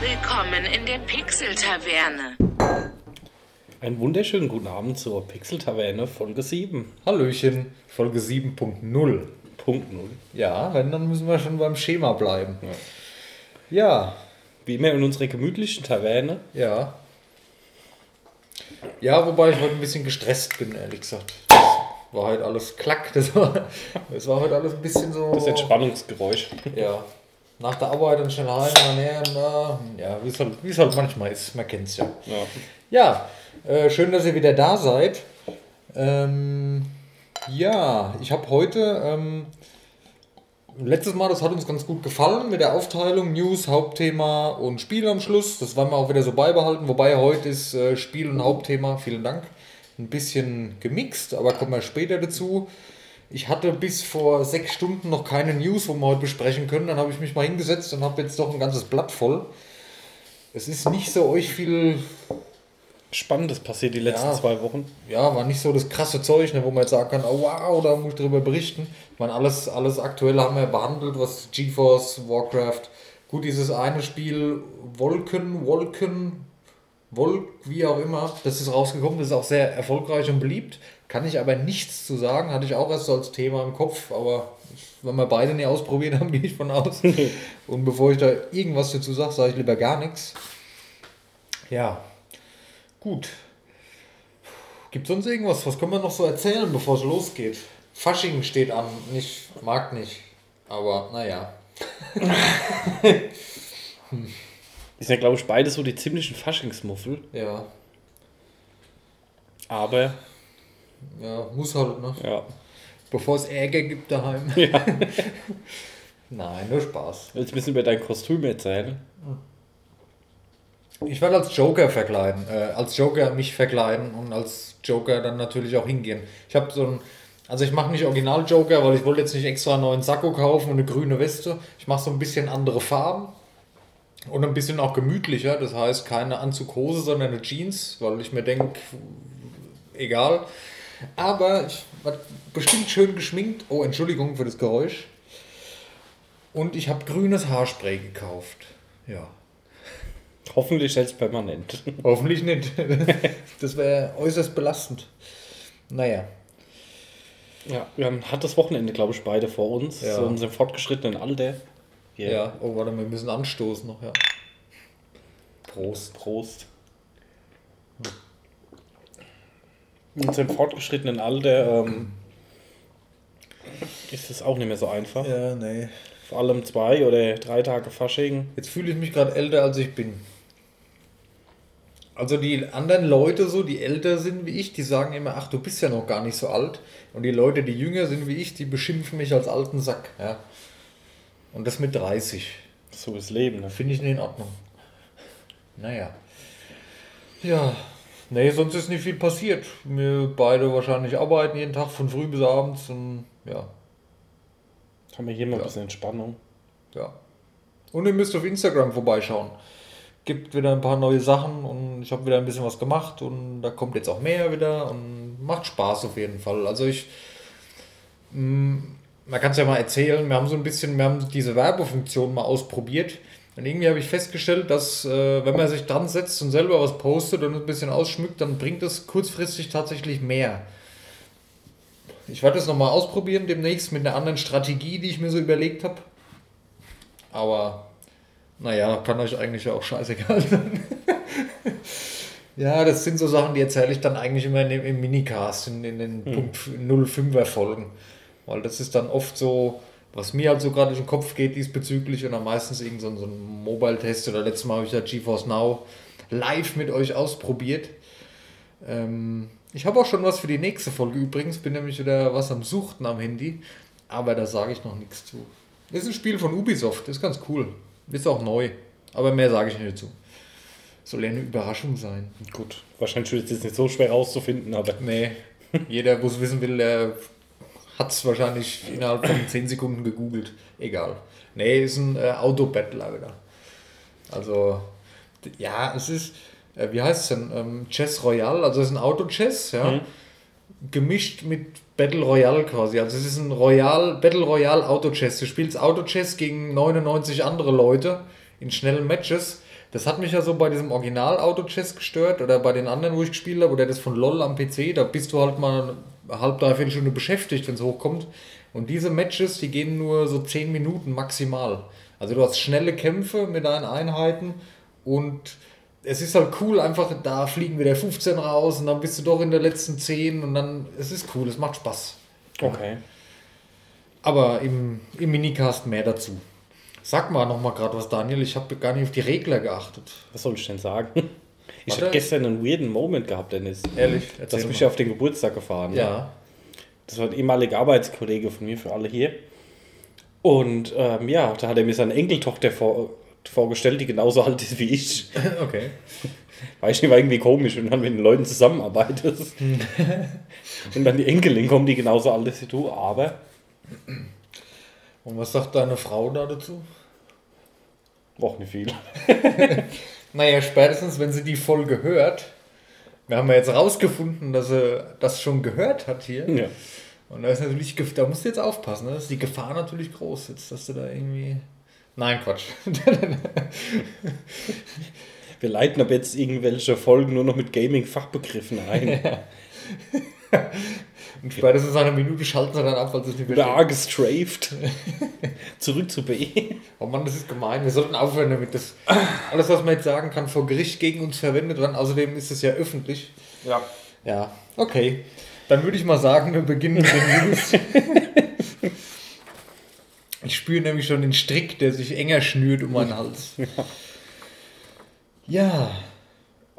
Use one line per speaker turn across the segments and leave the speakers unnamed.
Willkommen in der Pixel-Taverne.
Einen wunderschönen guten Abend zur Pixel-Taverne Folge 7.
Hallöchen, Folge 7.0.
Punkt 0.
Ja, wenn, dann müssen wir schon beim Schema bleiben. Ja,
Wie immer in unserer gemütlichen Taverne.
ja. Ja, wobei ich heute ein bisschen gestresst bin, ehrlich gesagt. Das war halt alles klack. Das war, das war heute alles ein bisschen so.
Das Entspannungsgeräusch.
Ja. Nach der Arbeit dann schnell heim, dann her, na, ja, wie es halt, wie es halt manchmal ist, man kennt es ja.
Ja.
Ja, äh, schön, dass ihr wieder da seid. Ähm, ja, ich habe heute, ähm, letztes Mal, das hat uns ganz gut gefallen mit der Aufteilung, News, Hauptthema und Spiel am Schluss. Das werden wir auch wieder so beibehalten, wobei heute ist äh, Spiel und Hauptthema, vielen Dank, ein bisschen gemixt, aber kommen wir später dazu. Ich hatte bis vor sechs Stunden noch keine News, wo wir heute besprechen können. Dann habe ich mich mal hingesetzt und habe jetzt doch ein ganzes Blatt voll. Es ist nicht so euch viel
Spannendes passiert die letzten
Ja.
zwei Wochen.
ja, war nicht so das krasse Zeug, ne, wo man jetzt sagen kann, oh wow, da muss ich drüber berichten. Ich meine, alles, alles Aktuelle haben wir behandelt, was GeForce, Warcraft, gut, dieses eine Spiel, Wolken, Wolken, Wolk, wie auch immer, das ist rausgekommen, das ist auch sehr erfolgreich und beliebt. Kann ich aber nichts zu sagen, hatte ich auch erst so als Thema im Kopf, aber wenn wir beide nicht ausprobiert haben, gehe ich von aus. und bevor ich da irgendwas dazu sage, sage ich lieber gar nichts. Ja, gut. Gibt sonst irgendwas? Was können wir noch so erzählen, bevor es losgeht? Fasching steht an. Ich mag nicht. Aber naja.
Sind ja, glaube ich, beide so die ziemlichen Faschingsmuffel.
Ja.
Aber,
Ja, muss halt, ne?
ja.
Bevor es Ärger gibt daheim.
ja.
Nein, nur Spaß.
Jetzt müssen wir dein Kostüm erzählen.
Ich werde als Joker verkleiden. Äh, als Joker mich verkleiden und als Joker dann natürlich auch hingehen. Ich habe so ein. Also ich mache nicht Original Joker, weil ich wollte jetzt nicht extra einen neuen Sakko kaufen und eine grüne Weste. Ich mache so ein bisschen andere Farben. Und ein bisschen auch gemütlicher. Das heißt keine Anzughose, sondern eine Jeans, weil ich mir denke, egal. Aber ich war bestimmt schön geschminkt. Oh, Entschuldigung für das Geräusch. Und ich habe grünes Haarspray gekauft. Ja.
Hoffentlich selbst permanent.
Hoffentlich nicht. Das wäre äußerst belastend. Naja.
Ja, wir haben hat das Wochenende, glaube ich, beide vor uns.
Ja.
So in unserem fortgeschrittenen Alter.
Ja. Oh, warte, wir müssen anstoßen noch, ja. Prost.
Prost. In unserem fortgeschrittenen Alter ähm, ist es auch nicht mehr so einfach.
Ja, nee.
Vor allem zwei oder drei Tage Fasching.
Jetzt fühle ich mich gerade älter, als ich bin. Also die anderen Leute so, die älter sind wie ich, die sagen immer, ach, du bist ja noch gar nicht so alt. Und die Leute, die jünger sind wie ich, die beschimpfen mich als alten Sack. Ja. Und das mit 30.
So ist Leben. Ne?
Finde ich nicht in Ordnung. Naja. Ja. Nee, sonst ist nicht viel passiert. Wir beide wahrscheinlich arbeiten jeden Tag von früh bis abends und ja.
Haben wir hier mal ein
Ja.
bisschen Entspannung.
Ja. Und ihr müsst auf Instagram vorbeischauen. Gibt wieder ein paar neue Sachen und ich habe wieder ein bisschen was gemacht und da kommt jetzt auch mehr wieder und macht Spaß auf jeden Fall. Also ich, mh, man kann es ja mal erzählen, wir haben so ein bisschen, wir haben diese Werbefunktion mal ausprobiert und irgendwie habe ich festgestellt, dass äh, wenn man sich dran setzt und selber was postet und ein bisschen ausschmückt, dann bringt es kurzfristig tatsächlich mehr. Ich werde das nochmal ausprobieren demnächst mit einer anderen Strategie, die ich mir so überlegt habe. Aber naja, kann euch eigentlich auch scheißegal sein. ja, das sind so Sachen, die erzähle ich dann eigentlich immer im Minicast, in, in den Punkt 05er Folgen. Weil das ist dann oft so, was mir halt so gerade durch den Kopf geht diesbezüglich und dann meistens irgend so ein, so ein Mobile-Test oder letztes Mal habe ich ja GeForce Now live mit euch ausprobiert. Ähm, ich habe auch schon was für die nächste Folge übrigens, bin nämlich wieder was am Suchten am Handy, aber da sage ich noch nichts zu. Das ist ein Spiel von Ubisoft, das ist ganz cool. Ist auch neu, aber mehr sage ich nicht dazu. Soll eine Überraschung sein.
Gut, wahrscheinlich wird es jetzt nicht so schwer rauszufinden, aber
Nee, jeder, wo es wissen will, der hat es wahrscheinlich innerhalb von 10 Sekunden gegoogelt. Egal. Nee, ist ein äh, Autobattler wieder. Also, ja, es ist, äh, wie heißt es denn? Ähm, Chess Royale, also es ist ein Auto-Chess, ja.
Mhm.
Gemischt mit Battle Royale quasi. Also es ist ein Royal, Battle Royale Auto-Chess. Du spielst Auto-Chess gegen 99 andere Leute in schnellen Matches. Das hat mich ja so bei diesem Original Auto-Chess gestört oder bei den anderen, wo ich gespielt habe, oder das von LOL am PC, da bist du halt mal eine halb, dreiviertel Stunde beschäftigt, wenn es hochkommt. Und diese Matches, die gehen nur so 10 Minuten maximal. Also du hast schnelle Kämpfe mit deinen Einheiten und es ist halt cool, einfach da fliegen wieder 15 raus und dann bist du doch in der letzten 10 und dann, es ist cool, es macht Spaß.
Okay.
Aber im, im Minicast mehr dazu. Sag mal noch mal gerade was, Daniel. Ich habe gar nicht auf die Regler geachtet.
Was soll ich denn sagen? Ich habe gestern einen weirden Moment gehabt, Dennis.
Ehrlich?
Du hast mich auf den Geburtstag gefahren. ne?
Ja.
Das war ein ehemaliger Arbeitskollege von mir für alle hier. Und ähm, ja, da hat er mir seine Enkeltochter vor, vorgestellt, die genauso alt ist wie ich.
Okay.
Weiß nicht, war irgendwie komisch, wenn du dann mit den Leuten zusammenarbeitest. und dann die Enkelin kommt, die genauso alt ist wie du, aber
Und was sagt deine Frau da dazu?
auch nicht viel.
Naja, spätestens, wenn sie die Folge hört. Wir haben ja jetzt rausgefunden, dass sie das schon gehört hat hier.
Ja.
Und da ist natürlich, da musst du jetzt aufpassen, ne? da ist die Gefahr natürlich groß, jetzt, dass du da irgendwie. Nein, Quatsch.
Wir leiten ab jetzt irgendwelche Folgen nur noch mit Gaming-Fachbegriffen ein.
Und spätestens nach einer Minute schalten sie dann ab, weil sie es nicht
Oder
verstehen.
A gestrafed. Zurück zu B.
Oh Mann, das ist gemein. Wir sollten aufhören damit. Das, alles, was man jetzt sagen kann, vor Gericht gegen uns verwendet werden. Außerdem ist es ja öffentlich.
Ja.
Ja, okay. Dann würde ich mal sagen, wir beginnen mit den News. Ich spüre nämlich schon den Strick, der sich enger schnürt um meinen Hals. Ja.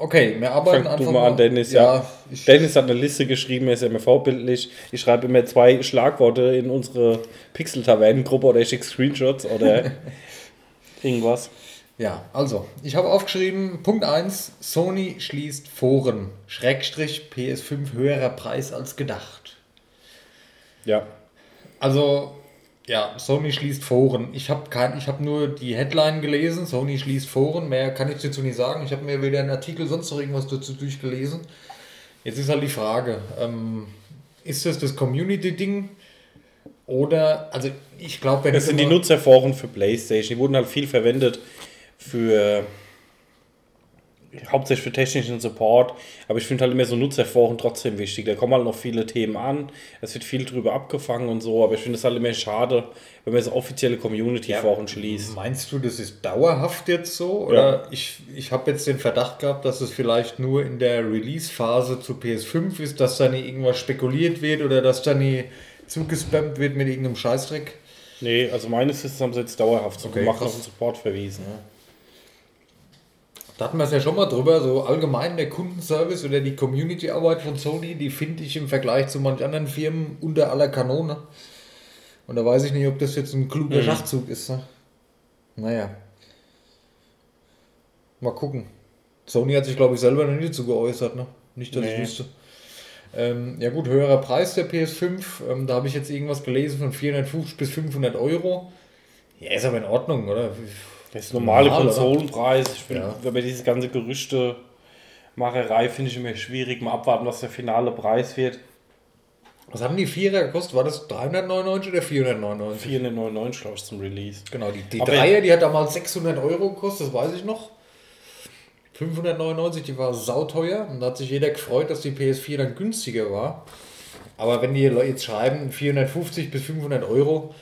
Okay, wir arbeiten
Fang du mal an, Dennis. Ja.
ich,
Dennis hat eine Liste geschrieben, er ist ja immer vorbildlich. Ich schreibe immer zwei Schlagworte in unsere Pixel-Tavernengruppe oder ich schicke Screenshots oder irgendwas.
ja, also, ich habe aufgeschrieben, Punkt 1, Sony schließt Foren. Schrägstrich PS5 höherer Preis als gedacht.
Ja.
Also, ja, Sony schließt Foren. Ich habe kein, ich habe nur die Headline gelesen, Sony schließt Foren. Mehr kann ich dazu nicht sagen. Ich habe mir weder einen Artikel sonst noch irgendwas dazu durchgelesen. Jetzt ist halt die Frage, ähm, ist das das Community-Ding? Oder, also ich glaube, wenn
Das sind die Nutzerforen für PlayStation. Die wurden halt viel verwendet für hauptsächlich für technischen Support, aber ich finde halt immer so Nutzerforen trotzdem wichtig. Da kommen halt noch viele Themen an, es wird viel drüber abgefangen und so, aber ich finde es halt immer schade, wenn man so offizielle Community-Foren schließt.
Meinst du, das ist dauerhaft jetzt so? Oder ich, ich habe jetzt den Verdacht gehabt, dass es vielleicht nur in der Release-Phase zu PS5 ist, dass da nie irgendwas spekuliert wird oder dass da nie zugespammt wird mit irgendeinem Scheißdreck?
Nee, also meines Wissens haben sie jetzt dauerhaft so
Okay,
gemacht auf den Support verwiesen.
Da hatten wir es ja schon mal drüber, so allgemein der Kundenservice oder die Community-Arbeit von Sony, die finde ich im Vergleich zu manch anderen Firmen unter aller Kanone. Und da weiß ich nicht, ob das jetzt ein kluger Schachzug ist. Ne? Naja. Mal gucken. Sony hat sich, glaube ich, selber noch nie dazu geäußert. Ne? Nicht, dass ich
Nee.
wüsste. Ähm, ja gut, höherer Preis der PS5. Ähm, da habe ich jetzt irgendwas gelesen von 450 bis 500 Euro. Ja, ist aber in Ordnung, oder?
Das ist normale
Normal, oder?
Konsolenpreis. Ich finde,
Ja.
wenn man diese ganze Gerüchte-Macherei finde ich immer schwierig. Mal abwarten, was der finale Preis wird.
Was haben die Vierer gekostet? War das 399 oder 499?
499, glaube ich, zum Release.
Genau, die, die
Aber-
Dreier, die hat damals 600 Euro gekostet, das weiß ich noch. 599, die war sauteuer und da hat sich jeder gefreut, dass die PS4 dann günstiger war. Aber wenn die Leute jetzt schreiben 450 bis 500 Euro,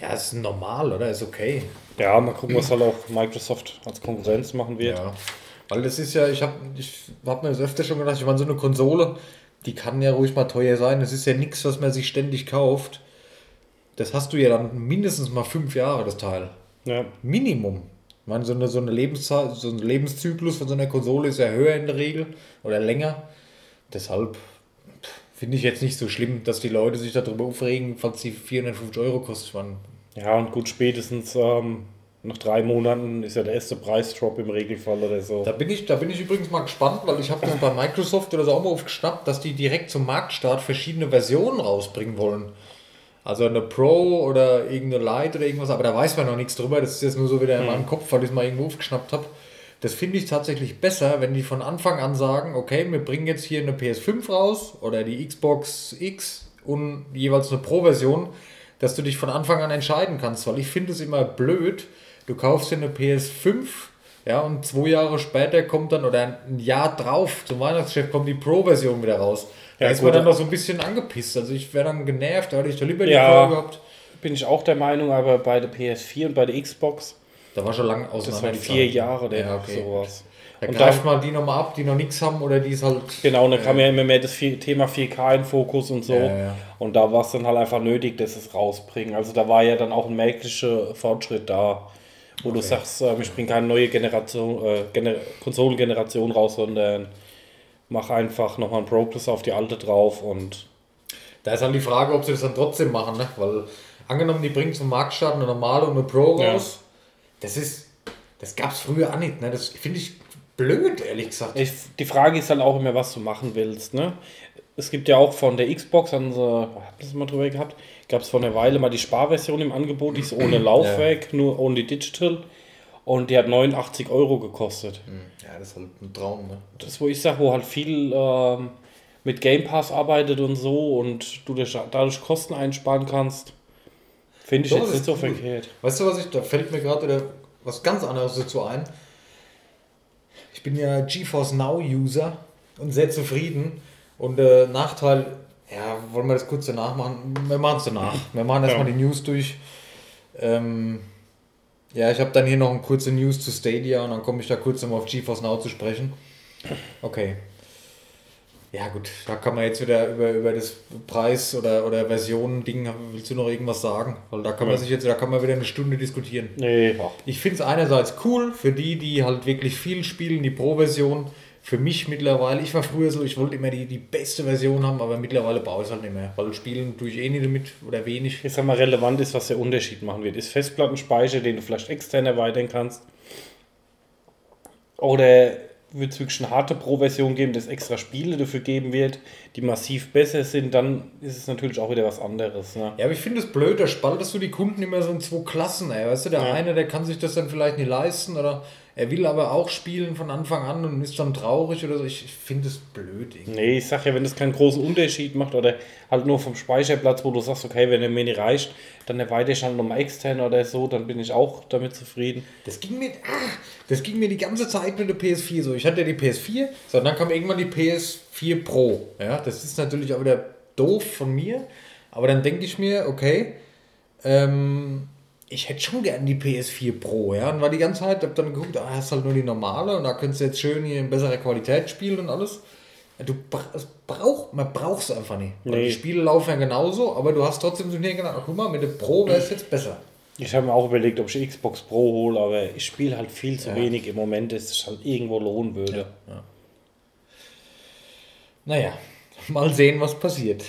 ja, ist normal, oder? Ist okay.
Ja, mal gucken, was halt auch Microsoft als Konkurrenz machen wird.
Ja. Weil das ist ja, ich habe ich hab mir das öfter schon gedacht, ich meine, so eine Konsole, die kann ja ruhig mal teuer sein. Das ist ja nichts, was man sich ständig kauft. Das hast du ja dann mindestens mal fünf Jahre, das Teil.
Ja.
Minimum. Ich meine, so, eine, so, eine Lebenszeit, so ein Lebenszyklus von so einer Konsole ist ja höher in der Regel oder länger. Deshalb finde ich jetzt nicht so schlimm, dass die Leute sich darüber aufregen, falls die 450 Euro kostet. Man,
ja, und gut, spätestens ähm, nach drei Monaten ist ja der erste Preisdrop im Regelfall oder so.
da, bin ich, da bin ich übrigens mal gespannt, weil ich habe das bei Microsoft oder so auch mal aufgeschnappt, dass die direkt zum Marktstart verschiedene Versionen rausbringen wollen. Also eine Pro oder irgendeine Lite oder irgendwas, aber da weiß man noch nichts drüber. Das ist jetzt nur so wieder in meinem Kopf, weil ich es mal irgendwo aufgeschnappt habe. Das finde ich tatsächlich besser, wenn die von Anfang an sagen, okay, wir bringen jetzt hier eine PS5 raus oder die Xbox X und jeweils eine Pro-Version, dass du dich von Anfang an entscheiden kannst, weil ich finde es immer blöd. Du kaufst dir eine PS5 Ja, und zwei Jahre später kommt dann, oder ein Jahr drauf, zum Weihnachtsgeschäft kommt die Pro-Version wieder raus. Da
Ja,
ist
gut,
man dann
da-
noch so ein bisschen angepisst. Also ich wäre dann genervt, da hätte ich da lieber die
Ja.
Pro gehabt.
Bin ich auch der Meinung, aber bei der PS4 und bei der Xbox,
Da war schon lange
das
auseinander.
waren
die
vier. Jahre oder
Ja, okay.
sowas.
Da
Und
greift
dann-
mal die nochmal ab, die noch nichts haben oder die ist halt.
Genau, und dann kam ja immer mehr das Thema 4K in Fokus und so.
Ja, ja.
Und da war es dann halt einfach nötig, dass es rausbringen. Also da war ja dann auch ein merklicher Fortschritt da, wo du sagst, äh, ich bringe keine neue Generation, äh, Gener Konsolengeneration raus, sondern mach einfach nochmal ein Pro Plus auf die alte drauf und
Da ist halt die Frage, ob sie das dann trotzdem machen, ne? Weil angenommen, die bringen zum Marktstart eine normale und eine Pro
Ja.
Das ist. Das gab es früher auch nicht, ne? Das finde ich blöd, ehrlich gesagt.
ich, die Frage ist halt auch immer, was du machen willst. Ne? Es gibt ja auch von der Xbox, haben sie, das mal drüber gehabt, gab es vor einer Weile mal die Sparversion im Angebot, die ist ohne Laufwerk, nur ohne Digital. Und die hat 89 Euro gekostet.
Ja, das ist halt ein Traum, ne?
Das, wo ich sage, wo halt viel ähm, mit Game Pass arbeitet und so und du dadurch Kosten einsparen kannst, finde ich
Doch,
jetzt nicht so
cool.
verkehrt.
Weißt du, was ich, da fällt mir gerade wieder was ganz anderes dazu ein. Ich bin ja GeForce Now User und sehr zufrieden. Und äh, Nachteil, ja, wollen wir das kurz danach machen? Wir machen es danach. Wir machen erstmal
Ja.
die News durch. Ähm, ja, ich habe dann hier noch eine kurze News zu Stadia und dann komme ich da kurz nochmal auf GeForce Now zu sprechen. Okay. Ja gut, da kann man jetzt wieder über, über das Preis- oder, oder Versionen-Ding, willst du noch irgendwas sagen? Weil da kann man sich jetzt, da kann man wieder eine Stunde diskutieren.
Nee, ach,
Ich finde es einerseits cool für die, die halt wirklich viel spielen, die Pro-Version. Für mich mittlerweile, ich war früher so, ich wollte immer die, die beste Version haben, aber mittlerweile brauche ich es halt nicht mehr. Weil spielen tue ich eh nicht damit oder wenig.
ich sag mal, relevant ist, was der Unterschied machen wird. Ist Festplattenspeicher, den du vielleicht extern erweitern kannst? Oder wird es wirklich eine harte Pro-Version geben, dass extra Spiele dafür geben wird, die massiv besser sind, dann ist es natürlich auch wieder was anderes. Ne?
Ja, aber ich finde es blöd, da spaltest du die Kunden immer so in zwei Klassen, ey. Weißt du, der
Ja.
eine, der kann sich das dann vielleicht nicht leisten oder er will aber auch spielen von Anfang an und ist dann traurig oder so. Ich, ich finde es blöd. irgendwie.
Nee, ich sag ja, wenn das keinen großen Unterschied macht oder halt nur vom Speicherplatz, wo du sagst, okay, wenn der mir nicht reicht, dann erweitere ich halt nochmal extern oder so, dann bin ich auch damit zufrieden.
Das ging mir, ah, das ging mir die ganze Zeit mit der PS4 so. Ich hatte ja die PS4, so, dann kam irgendwann die PS4 Pro. Ja, das ist natürlich auch wieder doof von mir, aber dann denke ich mir, okay, ähm, ich hätte schon gern die PS4 Pro, ja, und war die ganze Zeit, hab dann geguckt, ah, hast halt nur die normale und da könntest du jetzt schön hier in besserer Qualität spielen und alles. Ja, Du brauch, man braucht es einfach nicht.
Nee.
Die Spiele laufen ja genauso, aber du hast trotzdem so gedacht, ach, guck mal, mit der Pro wäre es jetzt besser.
Ich habe mir auch überlegt, ob ich Xbox Pro hole, aber ich spiele halt viel zu
Ja.
wenig im Moment, dass es halt irgendwo lohnen würde.
Naja, mal sehen, was passiert.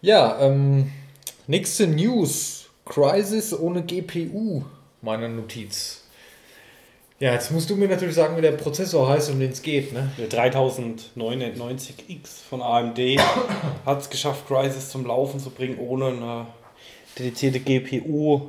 Ja, ähm, nächste News. Crisis ohne GPU, meine Notiz. Ja, jetzt musst du mir natürlich sagen, wie der Prozessor heißt, um den es geht, ne?
Der 3099X von AMD hat es geschafft, Crysis zum Laufen zu bringen, ohne eine dedizierte GPU.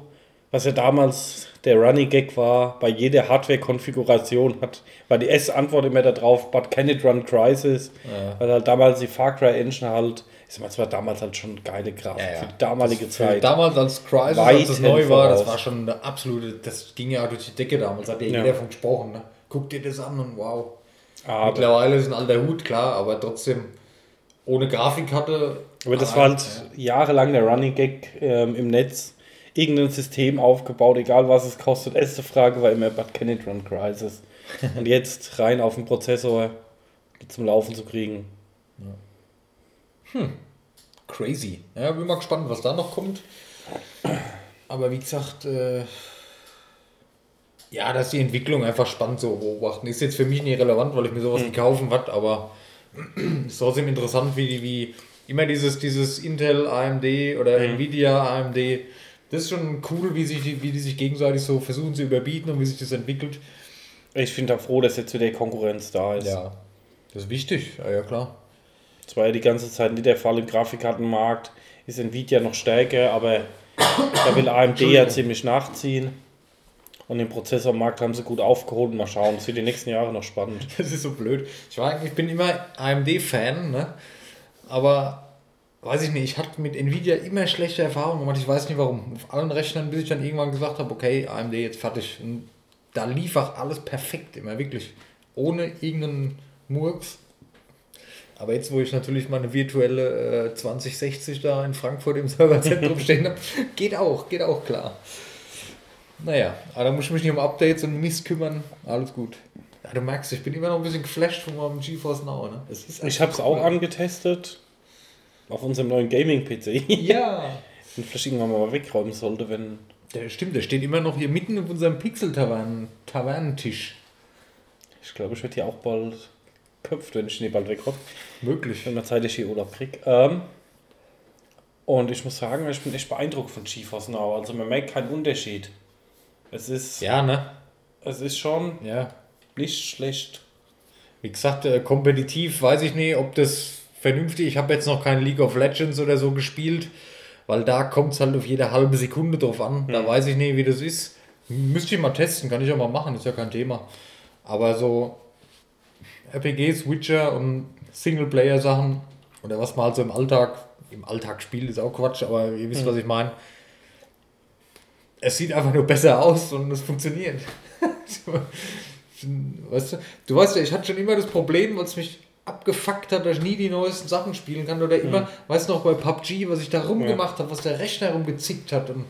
Was ja damals der Running Gag war, bei jeder Hardware-Konfiguration hat, war die S-Antwort immer darauf, but can it run Crysis? Weil halt damals die Far Cry Engine halt, ich es war damals halt schon geile Grafik für die damalige
Für
Zeit.
Damals als Crisis, als es neu war, das
voraus.
war schon eine absolute, das ging ja durch die Decke damals, hat ja,
Ja.
jeder von gesprochen, ne? Guck dir das an und wow.
aber,
Mittlerweile ist ein alter Hut, klar, aber trotzdem ohne Grafikkarte.
aber das
allein,
war halt jahrelang der Running Gag ähm, im Netz. Irgendein System aufgebaut, egal was es kostet. Erste Frage war immer, but can it run Crysis? Und jetzt rein auf den Prozessor zum Laufen zu kriegen.
Crazy. Ja, bin mal gespannt, was da noch kommt. Aber wie gesagt, äh, ja, dass die Entwicklung einfach spannend so beobachten. Ist jetzt für mich nicht relevant, weil ich mir sowas nicht kaufen was, aber ist trotzdem interessant, wie, die- wie immer dieses, dieses Intel, AMD oder Nvidia, AMD. Das ist schon cool, wie, sich die, wie die sich gegenseitig so versuchen zu überbieten und wie sich das entwickelt.
Ich bin da froh, dass jetzt wieder Konkurrenz da ist.
Ja, das ist wichtig. Ja, ja klar.
Das war ja die ganze Zeit nicht der Fall im Grafikkartenmarkt. Ist Nvidia noch stärker, aber da will AMD ja ziemlich nachziehen. Und den Prozessormarkt haben sie gut aufgeholt. Mal schauen, das wird die nächsten Jahre noch spannend.
Das ist so blöd. Ich, war, ich bin immer AMD-Fan, ne? aber weiß ich nicht, ich hatte mit Nvidia immer schlechte Erfahrungen gemacht. Ich weiß nicht warum. Auf allen Rechnern, bis ich dann irgendwann gesagt habe, okay, AMD jetzt fertig. Und da lief auch alles perfekt, immer wirklich. Ohne irgendeinen Murks. Aber jetzt, wo ich natürlich meine virtuelle äh, 2060 da in Frankfurt im Serverzentrum stehen habe, geht auch, geht auch klar. Naja, aber da muss ich mich nicht um Updates und Mist kümmern. Alles gut. Ja, du merkst, ich bin immer noch ein bisschen geflasht von meinem GeForce Now. Ne?
Ich habe es auch
cool.
angetestet. Auf unserem neuen Gaming-PC.
Ja,
Den vielleicht irgendwann mal wegräumen sollte, wenn.
der stimmt, der steht immer noch hier mitten auf unserem Pixel-Tavernentisch.
Ich glaube, ich werde hier auch bald köpft, wenn ich den bald wegräume.
Möglich.
Wenn man zeitlich hier Urlaub kriegt. Ähm, und ich muss sagen, ich bin echt beeindruckt von Now. Also man merkt keinen Unterschied. Es ist,
Ja, ne?
es ist schon
Ja.
nicht schlecht.
Wie gesagt, äh, kompetitiv weiß ich nicht, ob das vernünftig Ich habe jetzt noch kein League of Legends oder so gespielt, weil da kommt es halt auf jede halbe Sekunde drauf an. Da weiß ich nicht, wie das ist. Müsste ich mal testen, kann ich auch mal machen, ist ja kein Thema. Aber so RPGs, Witcher und Singleplayer-Sachen oder was man halt so im Alltag, im Alltag spielt, ist auch Quatsch, aber ihr wisst, was ich meine. Es sieht einfach nur besser aus und es funktioniert. Weißt du, du weißt ja, ich hatte schon immer das Problem, es mich abgefuckt hat, dass ich nie die neuesten Sachen spielen kann oder immer, weißt du noch, bei PUBG, was ich da rumgemacht habe, was der Rechner rumgezickt hat und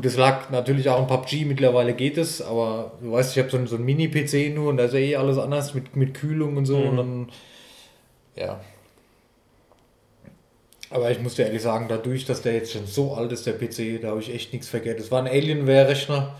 Gut, es lag natürlich auch im PUBG, mittlerweile geht es, aber du weißt, ich habe so einen, so einen Mini-PC nur und da ist ja eh alles anders mit, mit Kühlung und so und dann, ja. Aber ich muss dir ehrlich sagen, dadurch, dass der jetzt schon so alt ist, der PC, da habe ich echt nichts vergessen. Es war ein Alienware-Rechner,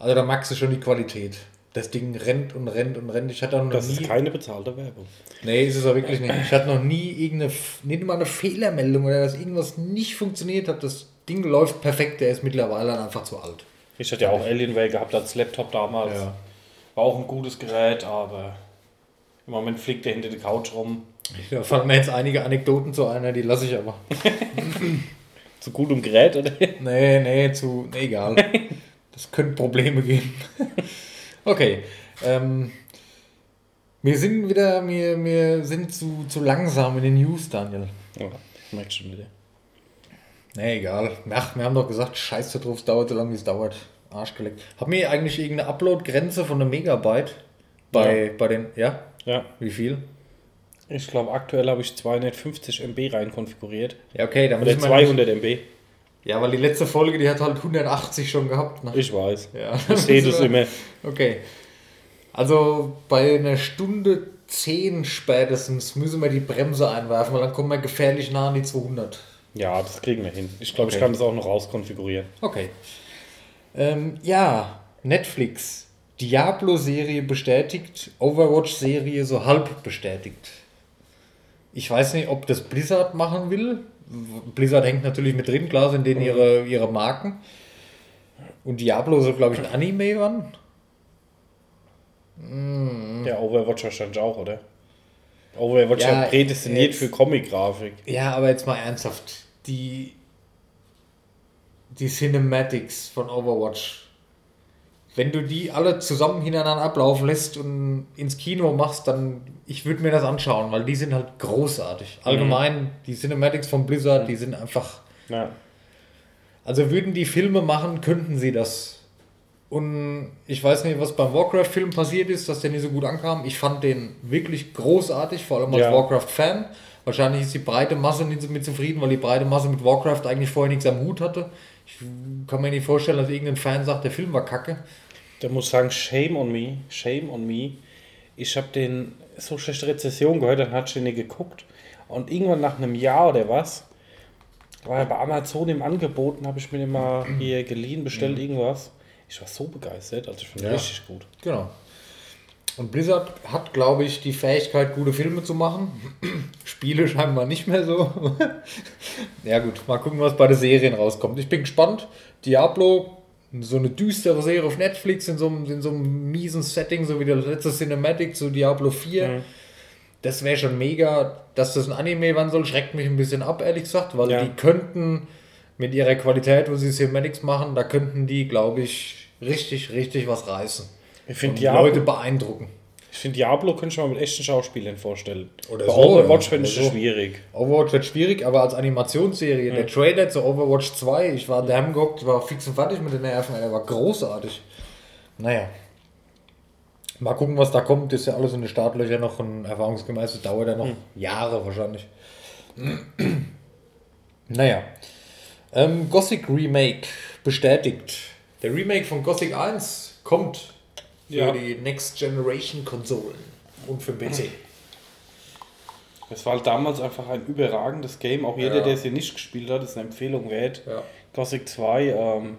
also da magst du schon die Qualität. Das Ding rennt und rennt und rennt. Ich hatte noch
Das
nie.
ist keine bezahlte Werbung.
Nee, ist es auch wirklich nicht. Ich hatte noch nie irgendeine, nicht mal eine Fehlermeldung oder dass irgendwas nicht funktioniert hat. Das Ding läuft perfekt, der ist mittlerweile einfach zu alt.
Ich hatte ja auch Alienware gehabt als Laptop damals.
Ja.
War auch ein gutes Gerät, aber im Moment fliegt der hinter der Couch rum.
Da fallen mir jetzt einige Anekdoten zu einer, die lasse ich aber.
Zu gutem Gerät, oder?
Nee, nee, zu. Nee, egal. Das könnte Probleme geben. Okay. Ähm, wir sind wieder, wir, wir sind zu, zu langsam in den News, Daniel.
Ja, ich merke schon wieder.
Nee, egal. Ach, wir haben doch gesagt, scheiße drauf, es dauert so lange, wie es dauert. Arschgeleckt. Haben wir eigentlich irgendeine Upload-Grenze von einem Megabyte? Bei, bei den. Ja?
Ja,
Wie viel?
ich glaube aktuell habe ich 250 MB rein konfiguriert.
Ja, okay, dann
Oder
müssen wir
200 MB.
Ja, weil die letzte Folge, die hat halt 180 schon gehabt. Ne?
Ich weiß.
Ja,
Ich sehe das immer.
Okay. Also bei einer Stunde 10 spätestens müssen wir die Bremse einwerfen, weil dann kommen wir gefährlich nah an die 200.
Ja, das kriegen wir hin. Ich glaube,
Okay.
ich kann das auch noch rauskonfigurieren.
Okay. Ähm, ja, Netflix. Diablo-Serie bestätigt, Overwatch-Serie so halb bestätigt. Ich weiß nicht, ob das Blizzard machen will. Blizzard hängt natürlich mit drin, klar sind denen ihre, ihre Marken. Und Diablo soll, glaube ich, ein Anime werden.
Ja, Overwatch wahrscheinlich auch, oder? Overwatch
Ja,
ja, prädestiniert
jetzt-
für Comic-Grafik.
Ja, aber jetzt mal ernsthaft. Die, die Cinematics von Overwatch. Wenn du die alle zusammen hintereinander ablaufen lässt und ins Kino machst, dann ich würde mir das anschauen, weil die sind halt großartig. Allgemein, die Cinematics von Blizzard, die sind einfach.
Ja.
Also würden die Filme machen, könnten sie das. Und ich weiß nicht, was beim Warcraft-Film passiert ist, dass der nicht so gut ankam. Ich fand den wirklich großartig, vor allem als
Ja.
Warcraft-Fan. Wahrscheinlich ist die breite Masse nicht so mit zufrieden, weil die breite Masse mit Warcraft eigentlich vorher nichts am Hut hatte. Ich kann mir nicht vorstellen, dass irgendein Fan sagt, der Film war kacke.
Da muss ich sagen, shame on me, shame on me. Ich habe den so schlechte Rezession gehört, dann hat ich den nicht geguckt. Und irgendwann nach einem Jahr oder was, war er bei Amazon im Angebot und habe ich mir den mal hier geliehen, bestellt irgendwas. Ich war so begeistert, also ich finde
Ja.
richtig gut.
Genau. Und Blizzard hat, glaube ich, die Fähigkeit, gute Filme zu machen. Spiele scheinbar nicht mehr so. ja gut, mal gucken, was bei den Serien rauskommt. Ich bin gespannt. Diablo, so eine düstere Serie auf Netflix in so einem, in so einem miesen Setting, so wie der letzte Cinematic zu Diablo 4.
Mhm.
Das wäre schon mega. Dass das ein Anime werden soll, schreckt mich ein bisschen ab, ehrlich gesagt, weil
Ja.
die könnten mit ihrer Qualität, wo sie Cinematics machen, da könnten die, glaube ich, richtig, richtig was reißen.
Ich finde Diablo,
Leute beeindrucken.
ich find Diablo könnte ich mir mit echten Schauspielern vorstellen.
Oder
Bei
so,
Overwatch finde ich
so.
schwierig.
Overwatch wird schwierig, aber als Animationsserie, der Trailer zu Overwatch 2, ich war daheim gehockt, war fix und fertig mit den Nerven, er war großartig. naja. Mal gucken, was da kommt. Ist ja alles in den Startlöchern noch und erfahrungsgemäß das dauert ja noch Jahre wahrscheinlich. naja. Ähm, Gothic Remake bestätigt. Der Remake von Gothic 1 kommt für
Ja.
die Next Generation Konsolen und für den PC.
Es war halt damals einfach ein überragendes Game. Auch jeder,
Ja.
der es hier nicht gespielt hat, ist eine Empfehlung wert.
Ja.
Gothic 2, ähm,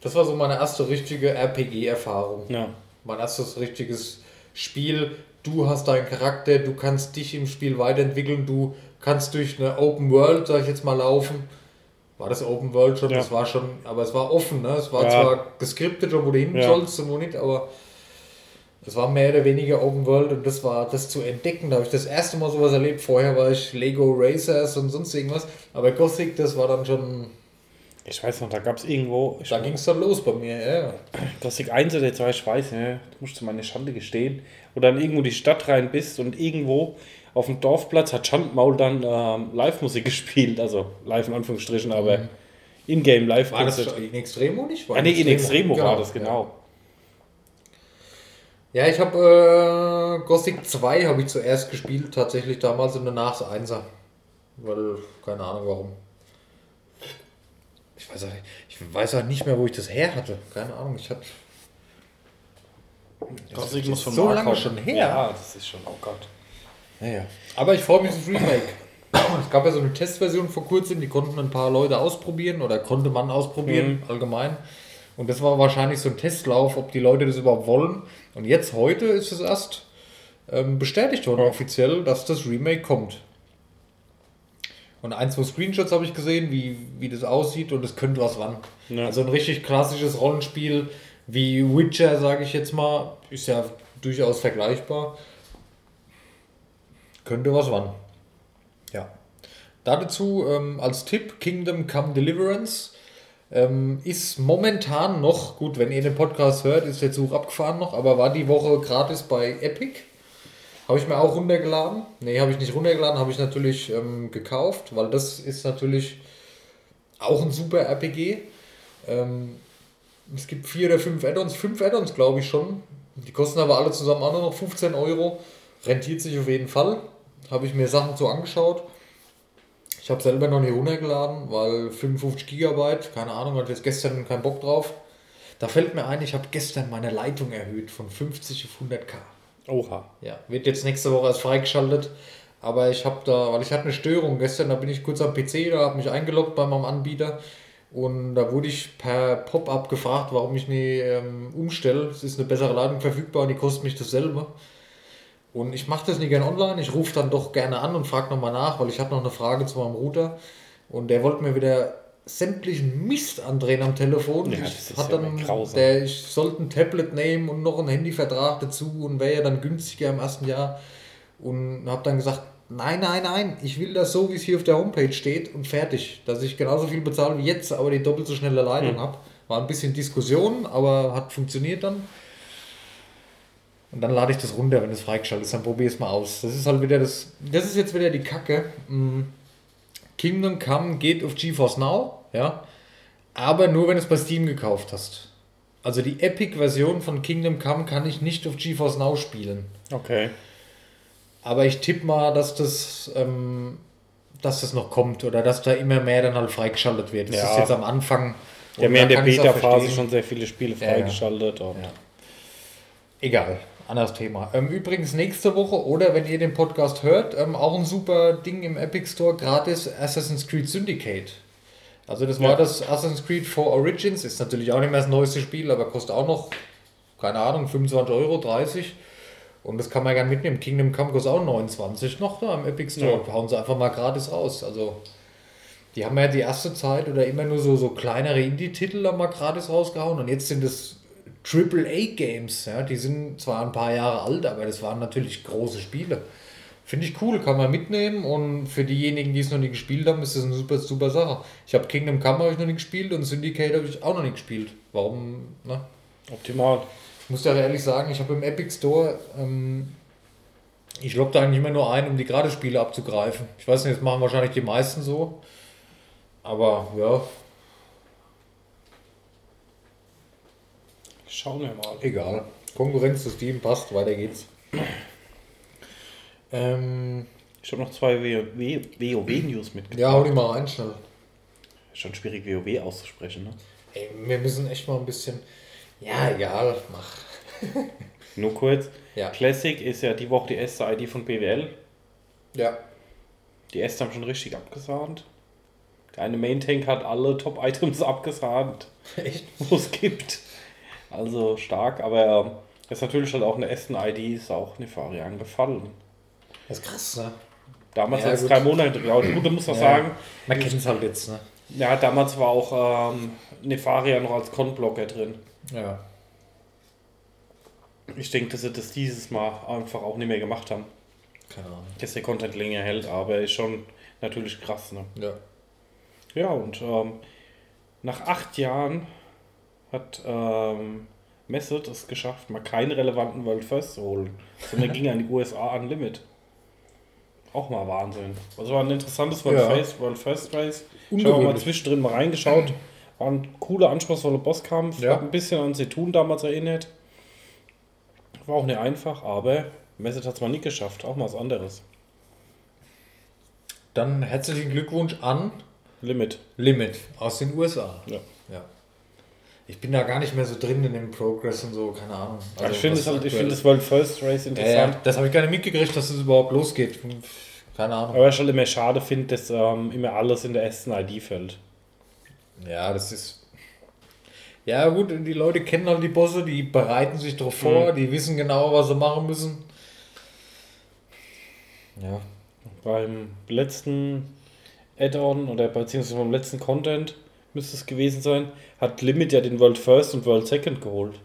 Das war so meine erste richtige RPG-Erfahrung.
ja.
Mein erstes richtiges Spiel. Du hast deinen Charakter, du kannst dich im Spiel weiterentwickeln, du kannst durch eine Open World, sag ich jetzt mal, laufen. War das Open World schon?
Ja.
Das war schon, aber es war offen, ne? Es war
Ja.
zwar geskriptet, wo du hin
Ja.
sollst und wo nicht, aber es war mehr oder weniger Open World und das war das zu entdecken. Da habe ich das erste Mal sowas erlebt. Vorher war ich Lego Racers und sonst irgendwas. Aber Gothic, das war dann schon,
Ich weiß noch, da gab es irgendwo.
Da ging es dann los bei mir, ja.
Gothic 1 oder 2, ich weiß nicht, du musst zu meiner Schande gestehen. Wo dann irgendwo die Stadt rein bist und irgendwo auf dem Dorfplatz hat Schandmaul dann ähm, Live-Musik gespielt. Also live in Anführungsstrichen, aber in-game live.
Mhm. War das in Extremo nicht? War
Ah, nee, in
Extremo.
Extremo war das, genau.
Ja, ich habe äh, Gothic 2 habe ich zuerst gespielt, tatsächlich damals und danach das 1er. Weil, keine Ahnung warum. Ich weiß, auch, nicht- ich weiß auch nicht mehr, wo ich das her hatte. Keine Ahnung, ich hatte.
Gothic
ist so
Mark
lange
kommen.
schon her.
Ja, das ist schon, oh Gott.
Naja. Aber ich freue mich aufs Remake. Es gab ja so eine Testversion vor kurzem, die konnten ein paar Leute ausprobieren oder konnte man ausprobieren, allgemein. Und das war wahrscheinlich so ein Testlauf, ob die Leute das überhaupt wollen. Und jetzt, heute, ist es erst ähm, bestätigt worden offiziell, dass das Remake kommt. Und ein, zwei Screenshots habe ich gesehen, wie, wie das aussieht und es könnte was wann.
Ja.
Also ein richtig klassisches Rollenspiel wie Witcher, sage ich jetzt mal, ist ja durchaus vergleichbar. Könnte was wann. Ja. Dazu ähm, als Tipp Kingdom Come Deliverance ähm, ist momentan noch, gut, wenn ihr den Podcast hört, ist der Zug abgefahren noch, aber war die Woche gratis bei Epic. Habe ich mir auch runtergeladen. Ne, habe ich nicht runtergeladen, habe ich natürlich ähm, gekauft, weil das ist natürlich auch ein super RPG. Ähm, es gibt vier oder fünf Add-ons, fünf Add-ons glaube ich schon. Die kosten aber alle zusammen auch nur noch 15 Euro. Rentiert sich auf jeden Fall. Habe ich mir Sachen so angeschaut. Ich habe selber noch nicht runtergeladen, weil 55 Gigabyte, keine Ahnung, hatte jetzt gestern keinen Bock drauf. Da fällt mir ein, ich habe gestern meine Leitung erhöht von 50 auf 100k.
Oha.
Ja, wird jetzt nächste Woche erst freigeschaltet. Aber ich habe da, weil ich hatte eine Störung gestern, da bin ich kurz am PC, da habe mich eingeloggt bei meinem Anbieter und da wurde ich per Pop-up gefragt, warum ich nie ähm, umstelle. Es ist eine bessere Leitung verfügbar und die kostet mich dasselbe. Und ich mache das nicht gerne online, ich rufe dann doch gerne an und frage nochmal nach, weil ich hatte noch eine Frage zu meinem Router und der wollte mir wieder sämtlichen Mist andrehen am Telefon.
Ja,
ich hat
ja
dann, der, ich sollte ein Tablet nehmen und noch einen Handyvertrag dazu und wäre ja dann günstiger im ersten Jahr. Und habe dann gesagt, nein, nein, nein, ich will das so, wie es hier auf der Homepage steht und fertig. Dass ich genauso viel bezahle wie jetzt, aber die doppelt so schnelle Leitung
Hm.
habe. War ein bisschen Diskussion, aber hat funktioniert dann. Und dann lade ich das runter, wenn es freigeschaltet ist, dann probiere ich es mal aus. Das ist halt wieder das, das ist jetzt wieder die Kacke. Mm, Kingdom Come geht auf GeForce Now, ja, aber nur wenn du es bei Steam gekauft hast. Also die Epic-Version von Kingdom Come kann ich nicht auf GeForce Now spielen.
Okay.
Aber ich tippe mal, dass das, ähm, dass das noch kommt oder dass da immer mehr dann halt freigeschaltet wird. Das
Ja.
ist jetzt am Anfang.
Ja
da
in der Beta-Phase schon sehr viele Spiele
Ja, ja.
freigeschaltet. Und
Ja. Egal, anderes Thema. Ähm, übrigens nächste Woche oder wenn ihr den Podcast hört, ähm, auch ein super Ding im Epic Store, gratis Assassin's Creed Syndicate. Also das war
Ja.
das Assassin's Creed 4 Origins, ist natürlich auch nicht mehr das neueste Spiel, aber kostet auch noch, keine Ahnung, 25 Euro, 30. Und das kann man gerne mitnehmen. Kingdom Come kostet auch 29 noch da im Epic Store. Hauen sie einfach mal gratis raus. Also die haben ja die erste Zeit oder immer nur so, so kleinere Indie-Titel da mal gratis rausgehauen und jetzt sind es AAA-Games. Ja, die sind zwar ein paar Jahre alt, aber das waren natürlich große Spiele. Finde ich cool, kann man mitnehmen und für diejenigen, die es noch nie gespielt haben, ist das eine super, super Sache. Ich habe Kingdom Come habe ich noch nie gespielt und Syndicate habe ich auch noch nie gespielt. Warum? Ne?
optimal.
Ich muss ja ehrlich sagen, ich habe im Epic Store, ähm, ich logge da eigentlich immer nur ein, um die Gratis-Spiele abzugreifen. Ich weiß nicht, das machen wahrscheinlich die meisten so. Aber ja,
Schauen wir mal.
Egal. Konkurrenz zu Steam passt, weiter geht's. Ähm,
Ich habe noch zwei WoW-News mitgebracht.
ja, hau die mal rein schnell.
Schon schwierig, WoW auszusprechen, ne?
Ey, wir müssen echt mal ein bisschen. Ja, egal, mach.
Nur kurz.
Ja.
Classic ist ja die Woche die erste ID von BWL.
Ja.
Die ersten haben schon richtig abgesahnt. Der eine Main Tank hat alle Top-Items abgesahnt,
Echt?
wo es gibt. Also stark, aber ist natürlich halt auch eine ersten ID, ist auch Nefari angefallen.
Das ist krass, ne?
Damals
Ja,
hat es
gut.
drei Monate gedauert. Gut, da muss man
Ja.
sagen,
Man kennt es halt jetzt, ne?
ja, damals war auch ähm, Nefaria noch als Con-Blocker drin.
Ja.
Ich denke, dass sie das dieses Mal einfach auch nicht mehr gemacht haben.
Keine Ahnung.
Dass der Content länger hält, aber ist schon natürlich krass. Ne?
Ja.
Ja, und ähm, nach acht Jahren hat ähm, Message es geschafft, mal keinen relevanten World First zu holen, sondern ging an die USA an Limit. Auch mal Wahnsinn. Also war ein interessantes World,
Ja.
First, World First Race. Ich habe mal zwischendrin mal reingeschaut. War ein cooler, anspruchsvoller Bosskampf.
Ja.
Hat ein bisschen an Setun damals erinnert. War auch nicht einfach, aber Message hat es mal nicht geschafft. Auch mal was anderes.
Dann herzlichen Glückwunsch an
Limit.
Limit aus den USA.
Ja.
Ich bin da gar nicht mehr so drin in dem Progress und so, keine Ahnung.
ich finde halt, ich finde
ist.
das World First Race interessant.
ja, das habe ich gar nicht mitgekriegt, dass es überhaupt losgeht. Keine Ahnung.
Aber ich halt immer schade finde, dass ähm, immer alles in der ersten ID fällt.
Ja, das ist. Ja, gut, die Leute kennen halt die Bosse, die bereiten sich darauf vor, die wissen genau, was sie machen müssen. Ja.
Beim letzten Add-on oder beziehungsweise beim letzten Content müsste es gewesen sein, hat Limit ja den World First und World Second geholt.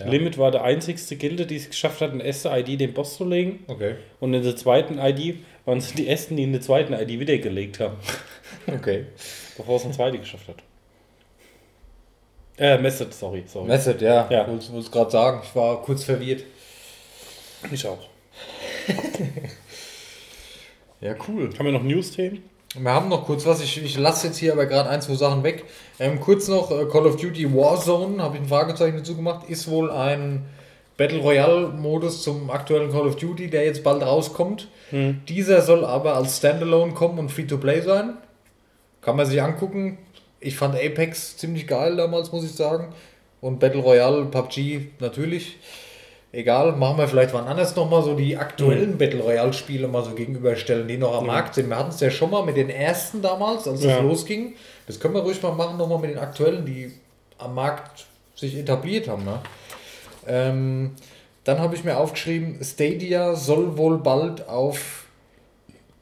Ja.
Limit war der einzigste Gilde, die es geschafft hat, in der ersten ID den Boss zu legen.
Okay.
Und in der zweiten ID waren es die ersten, die in der zweiten ID wiedergelegt haben,
Okay.
bevor es eine zweite geschafft hat. Äh, Message, sorry, sorry.
Message, ja.
Ja.
Ich wollte es gerade sagen. Ich war kurz verwirrt.
Ich auch.
Ja, cool.
Haben wir noch News-Themen?
Wir haben noch kurz was. Ich, ich lasse jetzt hier aber gerade ein, zwei Sachen weg. Ähm, kurz noch äh, Call of Duty Warzone, habe ich ein Fragezeichen dazu gemacht. Ist wohl ein Battle Royale-Modus zum aktuellen Call of Duty, der jetzt bald rauskommt. Dieser soll aber als Standalone kommen und Free-to-Play sein. Kann man sich angucken. Ich fand Apex ziemlich geil damals, muss ich sagen. Und Battle Royale, PUBG natürlich. Egal, machen wir vielleicht wann anders nochmal so die aktuellen Battle Royale-Spiele mal so gegenüberstellen, die noch am Markt sind. Wir hatten es ja schon mal mit den ersten damals, als es
Ja.
losging. Das können wir ruhig mal machen, nochmal mit den aktuellen, die am Markt sich etabliert haben. Ne? Ähm, dann habe ich mir aufgeschrieben, Stadia soll wohl bald auf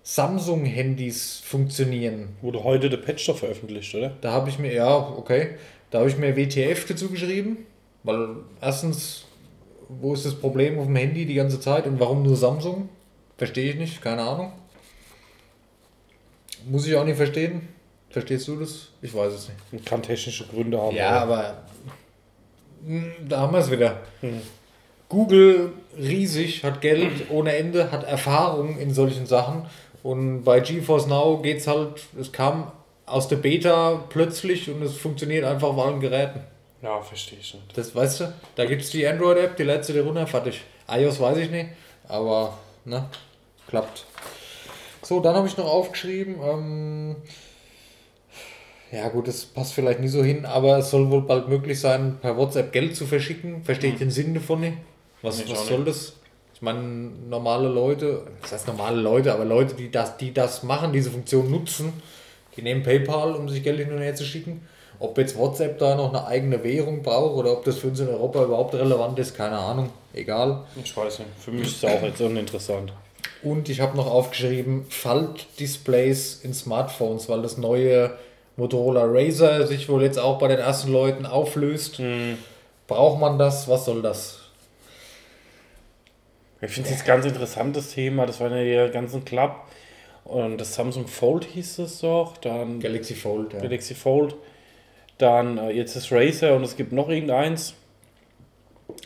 Samsung-Handys funktionieren.
Wurde heute der Patch doch veröffentlicht, oder?
Da habe ich mir, ja, okay, da habe ich mir WTF dazu geschrieben, weil erstens, wo ist das Problem auf dem Handy die ganze Zeit und warum nur Samsung? Verstehe ich nicht, keine Ahnung. Muss ich auch nicht verstehen. Verstehst du das? Ich weiß es nicht.
Kann technische Gründe haben.
Ja, aber mh, da haben wir es wieder. Google riesig, hat Geld ohne Ende, hat Erfahrung in solchen Sachen. Und bei GeForce Now geht es halt, es kam aus der Beta plötzlich und es funktioniert einfach auf allen Geräten.
Ja verstehe ich nicht.
Das weißt du, da gibt es die Android-App, die du dir runter, fertig. iOS weiß ich nicht, aber ne, klappt. So, dann habe ich noch aufgeschrieben, ähm, ja gut, das passt vielleicht nicht so hin, aber es soll wohl bald möglich sein, per WhatsApp Geld zu verschicken. Verstehe ich den Sinn davon nicht. Was,
Nee,
was soll das? Ich meine, normale Leute, das heißt normale Leute, aber Leute, die das, die das machen, diese Funktion nutzen, die nehmen PayPal, um sich Geld hin und her zu schicken. Ob jetzt WhatsApp da noch eine eigene Währung braucht oder ob das für uns in Europa überhaupt relevant ist, keine Ahnung. Egal.
Ich weiß nicht. Für mich ist es auch jetzt uninteressant.
Und ich habe noch aufgeschrieben, Faltdisplays in Smartphones, weil das neue Motorola Razer sich wohl jetzt auch bei den ersten Leuten auflöst. Braucht man das? Was soll das?
Ich finde es jetzt ganz interessantes Thema. Das war ja die ganzen Club. Und das Samsung Fold hieß es doch. Dann
Galaxy Fold, ja.
Galaxy Fold. Dann äh, jetzt ist Razer und es gibt noch irgendeins.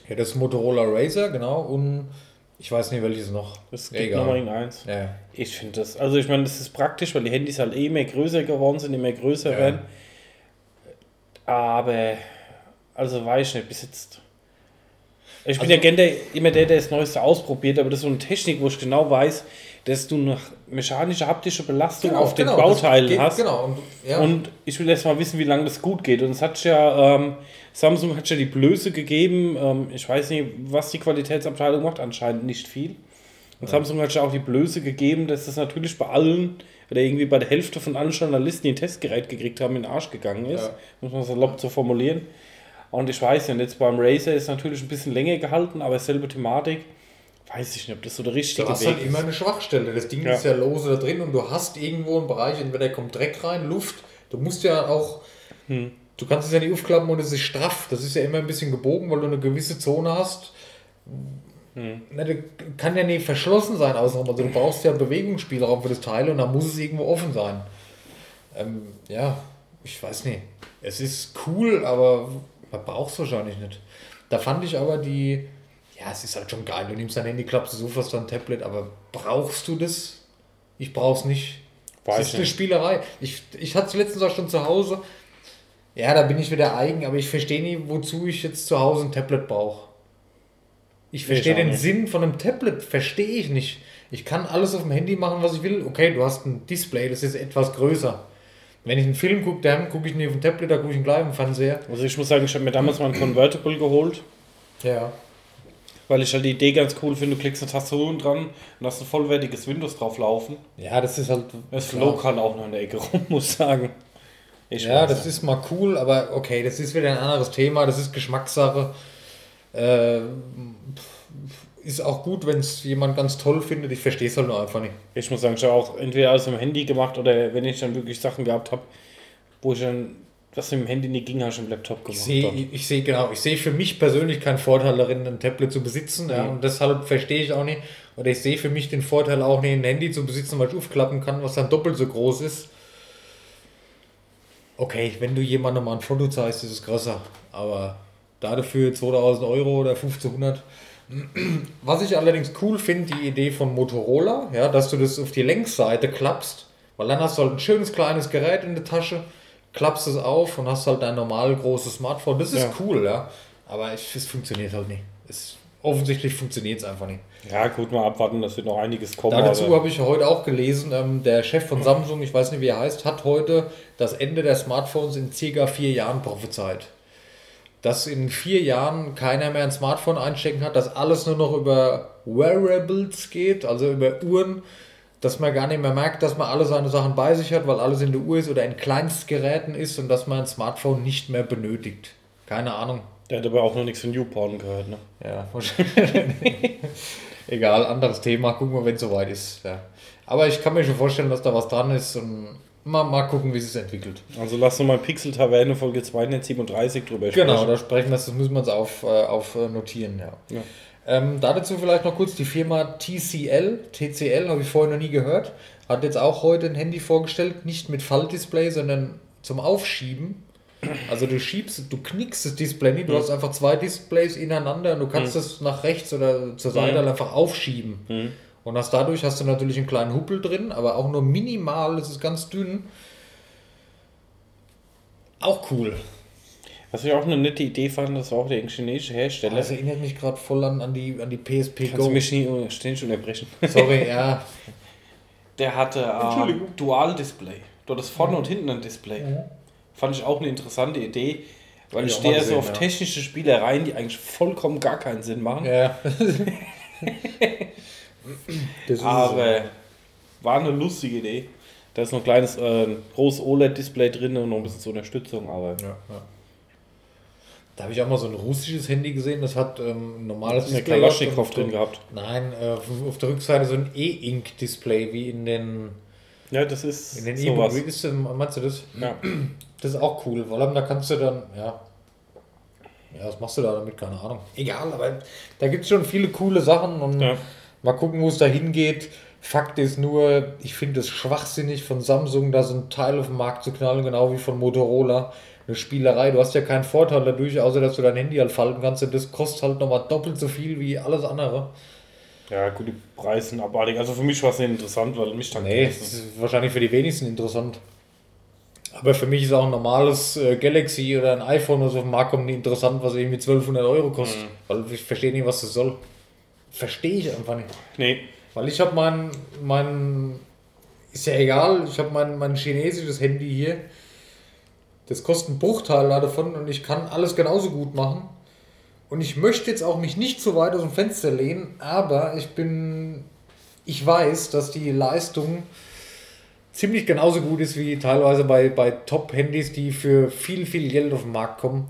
ja. Das Motorola Razer, genau. Und ich weiß nicht, welches noch.
Es gibt noch mal irgendeins.
Ja, ja.
Ich finde das, also ich meine, das ist praktisch, weil die Handys halt eh immer größer geworden sind, immer größer
Ja.
werden. Aber, also weiß ich nicht, bis jetzt. Ich bin ja gern der, immer der, der das Neueste ausprobiert, aber das ist so eine Technik, wo ich genau weiß, dass du noch mechanische, haptische Belastung auf den
genau,
Bauteilen
geht-
hast.
Genau, und, ja.
Und ich will erst mal wissen, wie lange das gut geht. Und es hat ja, ähm, Samsung hat ja die Blöße gegeben. Ähm, ich weiß nicht, was die Qualitätsabteilung macht, anscheinend nicht viel. Und Samsung hat ja auch die Blöße gegeben, dass das natürlich bei allen oder irgendwie bei der Hälfte von allen Journalisten, die ein Testgerät gekriegt haben, in den Arsch gegangen ist.
Ja.
Muss man salopp so formulieren. Und ich weiß ja, und jetzt beim Razer ist natürlich ein bisschen länger gehalten, aber selbe Thematik. Weiß ich nicht, ob das so der richtige
Du hast
Weg
halt immer eine Schwachstelle. Das Ding
Ja.
ist ja lose da drin und du hast irgendwo einen Bereich, entweder kommt Dreck rein, Luft. Du musst ja auch.
Hm.
Du kannst es ja nicht aufklappen und es ist straff. Das ist ja immer ein bisschen gebogen, weil du eine gewisse Zone hast.
Hm.
Na, kann ja nicht verschlossen sein außenrum. Also du brauchst ja Bewegungsspielraum für das Teil und da muss es irgendwo offen sein. Ähm, ja, ich weiß nicht. Es ist cool, aber man braucht es wahrscheinlich nicht. Da fand ich aber die, ja, es ist halt schon geil. Du nimmst dein Handy, klappst es auf, hast dann ein Tablet, aber brauchst du das? Ich brauch's nicht.
Weiß
das ist eine
nicht.
Spielerei. Ich, ich hatte es letztens auch schon zu Hause. Ja, da bin ich wieder eigen, aber ich verstehe nie, wozu ich jetzt zu Hause ein Tablet brauche. Ich verstehe den
nicht.
Sinn von einem Tablet, verstehe ich nicht. Ich kann alles auf dem Handy machen, was ich will. Okay, du hast ein Display, das ist etwas größer. Wenn ich einen Film gucke, dann gucke ich nicht auf dem Tablet, da gucke ich ihn gleich im Fernseher.
Also ich muss sagen, ich habe mir damals mal ein Convertible geholt.
Ja.
Weil ich halt die Idee ganz cool finde, du klickst eine Tastatur dran und hast ein vollwertiges Windows drauf laufen.
Ja, das ist halt.
Das
klar.
flog halt auch noch in der Ecke rum, muss ich sagen. Ich
Ja, das ist mal cool, aber okay, das ist wieder ein anderes Thema, das ist Geschmackssache. Äh, ist auch gut, wenn es jemand ganz toll findet. Ich verstehe es halt nur einfach nicht.
Ich muss sagen, ich habe auch entweder alles im Handy gemacht oder wenn ich dann wirklich Sachen gehabt habe, wo ich dann, was mit dem Handy nicht ging, habe ich im Laptop
Ich
gemacht.
sehe,
dann.
ich sehe genau, ich sehe für mich persönlich keinen Vorteil darin, ein Tablet zu besitzen. Ja,
Mhm.
und deshalb verstehe ich auch nicht. Oder ich sehe für mich den Vorteil auch nicht, ein Handy zu besitzen, weil ich aufklappen kann, was dann doppelt so groß ist. Okay, wenn du jemandem mal ein Foto zeigst, ist es größer. Aber dafür 2000 Euro oder 1500. Was ich allerdings cool finde, die Idee von Motorola, ja, dass du das auf die Längsseite klappst, weil dann hast du halt ein schönes kleines Gerät in der Tasche, klappst es auf und hast halt dein normal großes Smartphone. Das ist
Ja.
cool, ja. Aber ich, es funktioniert halt nicht. Es, offensichtlich funktioniert es einfach nicht.
Ja, gut, mal abwarten, dass wird noch einiges kommen.
Dazu habe ich heute auch gelesen, ähm, der Chef von Samsung, ich weiß nicht wie er heißt, hat heute das Ende der Smartphones in circa vier Jahren prophezeit. Dass in vier Jahren keiner mehr ein Smartphone einstecken hat, dass alles nur noch über Wearables geht, also über Uhren, dass man gar nicht mehr merkt, dass man alle seine Sachen bei sich hat, weil alles in der Uhr ist oder in Kleinstgeräten ist und dass man ein Smartphone nicht mehr benötigt. Keine Ahnung.
Der hat aber auch noch nichts von Newporn gehört, ne?
Ja, wahrscheinlich. Egal, anderes Thema. Gucken wir, wenn es soweit ist. Ja. Aber ich kann mir schon vorstellen, dass da was dran ist und mal, mal gucken, wie es sich entwickelt.
Also lass uns mal Pixel Taverne Folge 237 drüber sprechen.
Genau, da sprechen wir, das müssen wir uns auf, äh, auf äh, notieren. Ja.
Ja.
Ähm, dazu vielleicht noch kurz die Firma TCL. TCL habe ich vorher noch nie gehört. Hat jetzt auch heute ein Handy vorgestellt, nicht mit Faltdisplay, sondern zum Aufschieben. Also du schiebst, du knickst das Display nicht, du hast einfach zwei Displays ineinander und du kannst es nach rechts oder zur Seite halt einfach aufschieben. Und hast dadurch hast du natürlich einen kleinen Huppel drin, aber auch nur minimal, das ist ganz dünn. Auch cool.
Was ich auch eine nette Idee fand, das war auch der chinesische Hersteller.
Das erinnert mich gerade voll an, an, die, an die PSP
Kannst
Go.
du mich nie ständig unterbrechen?
Sorry, ja.
Der hatte ähm. Dual-Display. Du hattest vorne und hinten ein Display. Fand ich auch eine interessante Idee, weil ich
ich
stehe ja so auf
ja.
technische Spielereien, die eigentlich vollkommen gar keinen Sinn machen.
Ja. das ist
Aber war eine lustige Idee. Da ist noch ein kleines, äh, großes OLED-Display drin und noch ein bisschen zur Unterstützung, aber
Ja, ja. Da habe ich auch mal so ein russisches Handy gesehen, das hat ähm, ein normales
eine
Display
Kalaschnikow
gehabt und
drin gehabt.
Nein, äh, auf der Rückseite so ein E-Ink-Display wie in den,
Ja, das ist
in den. E-Book. Das, meinst du das?
Ja.
Das ist auch cool, weil da kannst du dann, ja. Ja, was machst du da damit? Keine Ahnung. Egal, aber da gibt es schon viele coole Sachen und
Ja.
mal gucken, wo es da hingeht. Fakt ist nur, ich finde es schwachsinnig von Samsung, da so ein Teil auf den Markt zu knallen, genau wie von Motorola. Eine Spielerei, du hast ja keinen Vorteil dadurch, außer dass du dein Handy halt falten kannst und das kostet halt nochmal doppelt so viel wie alles andere.
ja, gut, die Preise sind abartig. Also für mich war es nicht interessant, weil mich dann
Nee, das ist wahrscheinlich für die wenigsten interessant. Aber für mich ist auch ein normales äh, Galaxy oder ein iPhone, was auf den Markt kommt, nicht interessant, was irgendwie 1200 Euro kostet.
Mhm.
Weil ich verstehe nicht, was das soll. Verstehe ich einfach nicht.
Nee.
Weil ich habe mein, mein, ist ja egal, ich habe mein, mein chinesisches Handy hier. Das kostet einen Bruchteil davon und ich kann alles genauso gut machen. Und ich möchte jetzt auch mich nicht so weit aus dem Fenster lehnen, aber ich bin, ich weiß, dass die Leistung ziemlich genauso gut ist wie teilweise bei, bei Top-Handys, die für viel, viel Geld auf den Markt kommen.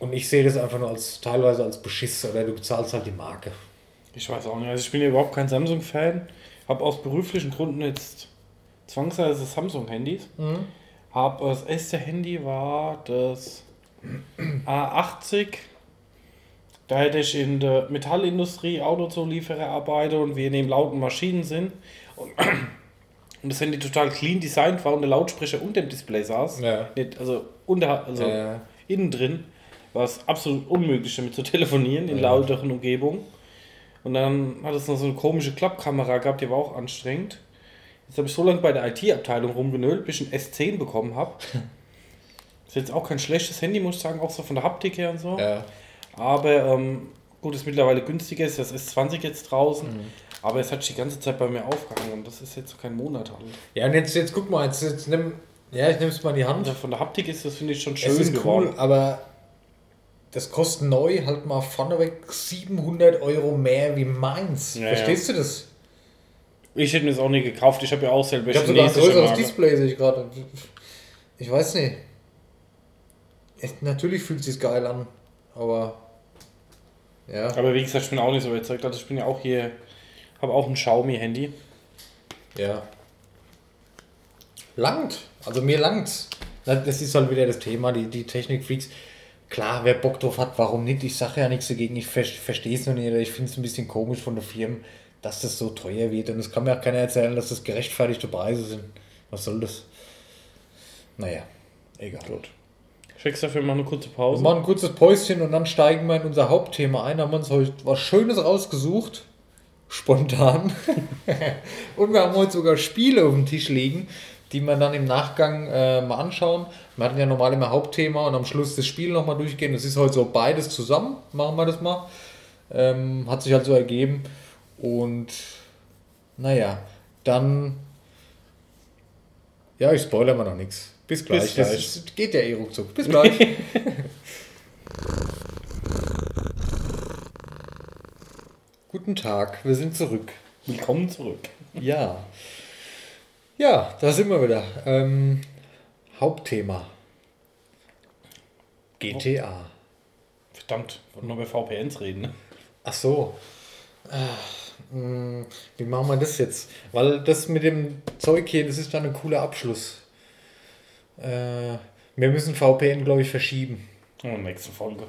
Und ich sehe das einfach nur als teilweise als Beschiss oder du bezahlst halt die Marke.
Ich weiß auch nicht. Also ich bin ja überhaupt kein Samsung-Fan. Habe aus beruflichen Gründen jetzt zwangsweise Samsung-Handys. Hab das erste Handy war das A80. Da hätte ich in der Metallindustrie Autozulieferer arbeite und wir neben lauten Maschinen sind. Und, und das Handy total clean designt war und der Lautsprecher unter dem Display saß.
Ja.
Nicht, also unter, also
Ja.
innen drin war es absolut unmöglich damit zu telefonieren in lauteren Umgebungen. Und dann hat es noch so eine komische Klappkamera gehabt, die war auch anstrengend. Jetzt habe ich so lange bei der IT-Abteilung rumgenölt, bis ich ein S10 bekommen habe. Ist jetzt auch kein schlechtes Handy, muss ich sagen, auch so von der Haptik her und so.
Ja.
Aber ähm, gut, ist mittlerweile günstiger, ist das S20 jetzt draußen. Aber es hat sich die ganze Zeit bei mir aufgehangen und das ist jetzt so kein Monat alt.
Ja, und jetzt, jetzt guck mal, jetzt, jetzt nimm, ja, ich nehme es mal in die Hand.
Also von der Haptik ist das, finde ich, schon
Es
schön
ist
geworden.
cool, aber das kostet neu halt mal vorneweg 700 Euro mehr wie meins.
Ja,
Verstehst du das?
Ich hätte mir das auch nie gekauft, ich habe ja auch selber
Ich habe sogar ein größeres. Display, sehe ich gerade. Ich weiß nicht. Es, natürlich fühlt es sich geil an, aber ja.
Aber wie gesagt, ich bin auch nicht so überzeugt. Also ich bin ja auch hier, habe auch ein Xiaomi-Handy.
Ja. Langt. Also mir langt's. Das ist halt wieder das Thema, die, die Technikfreaks. Klar, wer Bock drauf hat, warum nicht? Ich sage ja nichts dagegen. Ich verstehe es noch nicht. Ich finde es ein bisschen komisch von der Firmen, dass das so teuer wird. Und es kann mir auch keiner erzählen, dass das gerechtfertigte Preise sind. Was soll das? Naja, egal.
Gut. Schickst dafür mal eine kurze
Wir
Pause.
machen ein kurzes Päuschen und dann steigen wir in unser Hauptthema ein. Haben wir uns heute was Schönes rausgesucht. Spontan. und wir haben heute sogar Spiele auf dem Tisch liegen, die wir dann im Nachgang äh, mal anschauen. Wir hatten ja normal immer Hauptthema und am Schluss das Spiel nochmal durchgehen. Das ist heute so beides zusammen. Machen wir das mal. Ähm, hat sich halt so ergeben. Und naja, dann. Ja, ich spoilere mal noch nichts. Bis gleich.
Bis
Das
gleich.
ist- geht ja eh ruckzuck. Bis gleich. Guten Tag, wir sind zurück.
Willkommen zurück.
Ja. Ja, da sind wir wieder. Ähm, Hauptthema. GTA.
Verdammt, wollten nur über VPNs reden. Ne?
Ach so. Ah, mh, Wie machen wir das jetzt? Weil das mit dem Zeug hier, das ist dann ein cooler Abschluss. Äh, wir müssen VPN, glaube ich, verschieben.
Oh, nächste Folge.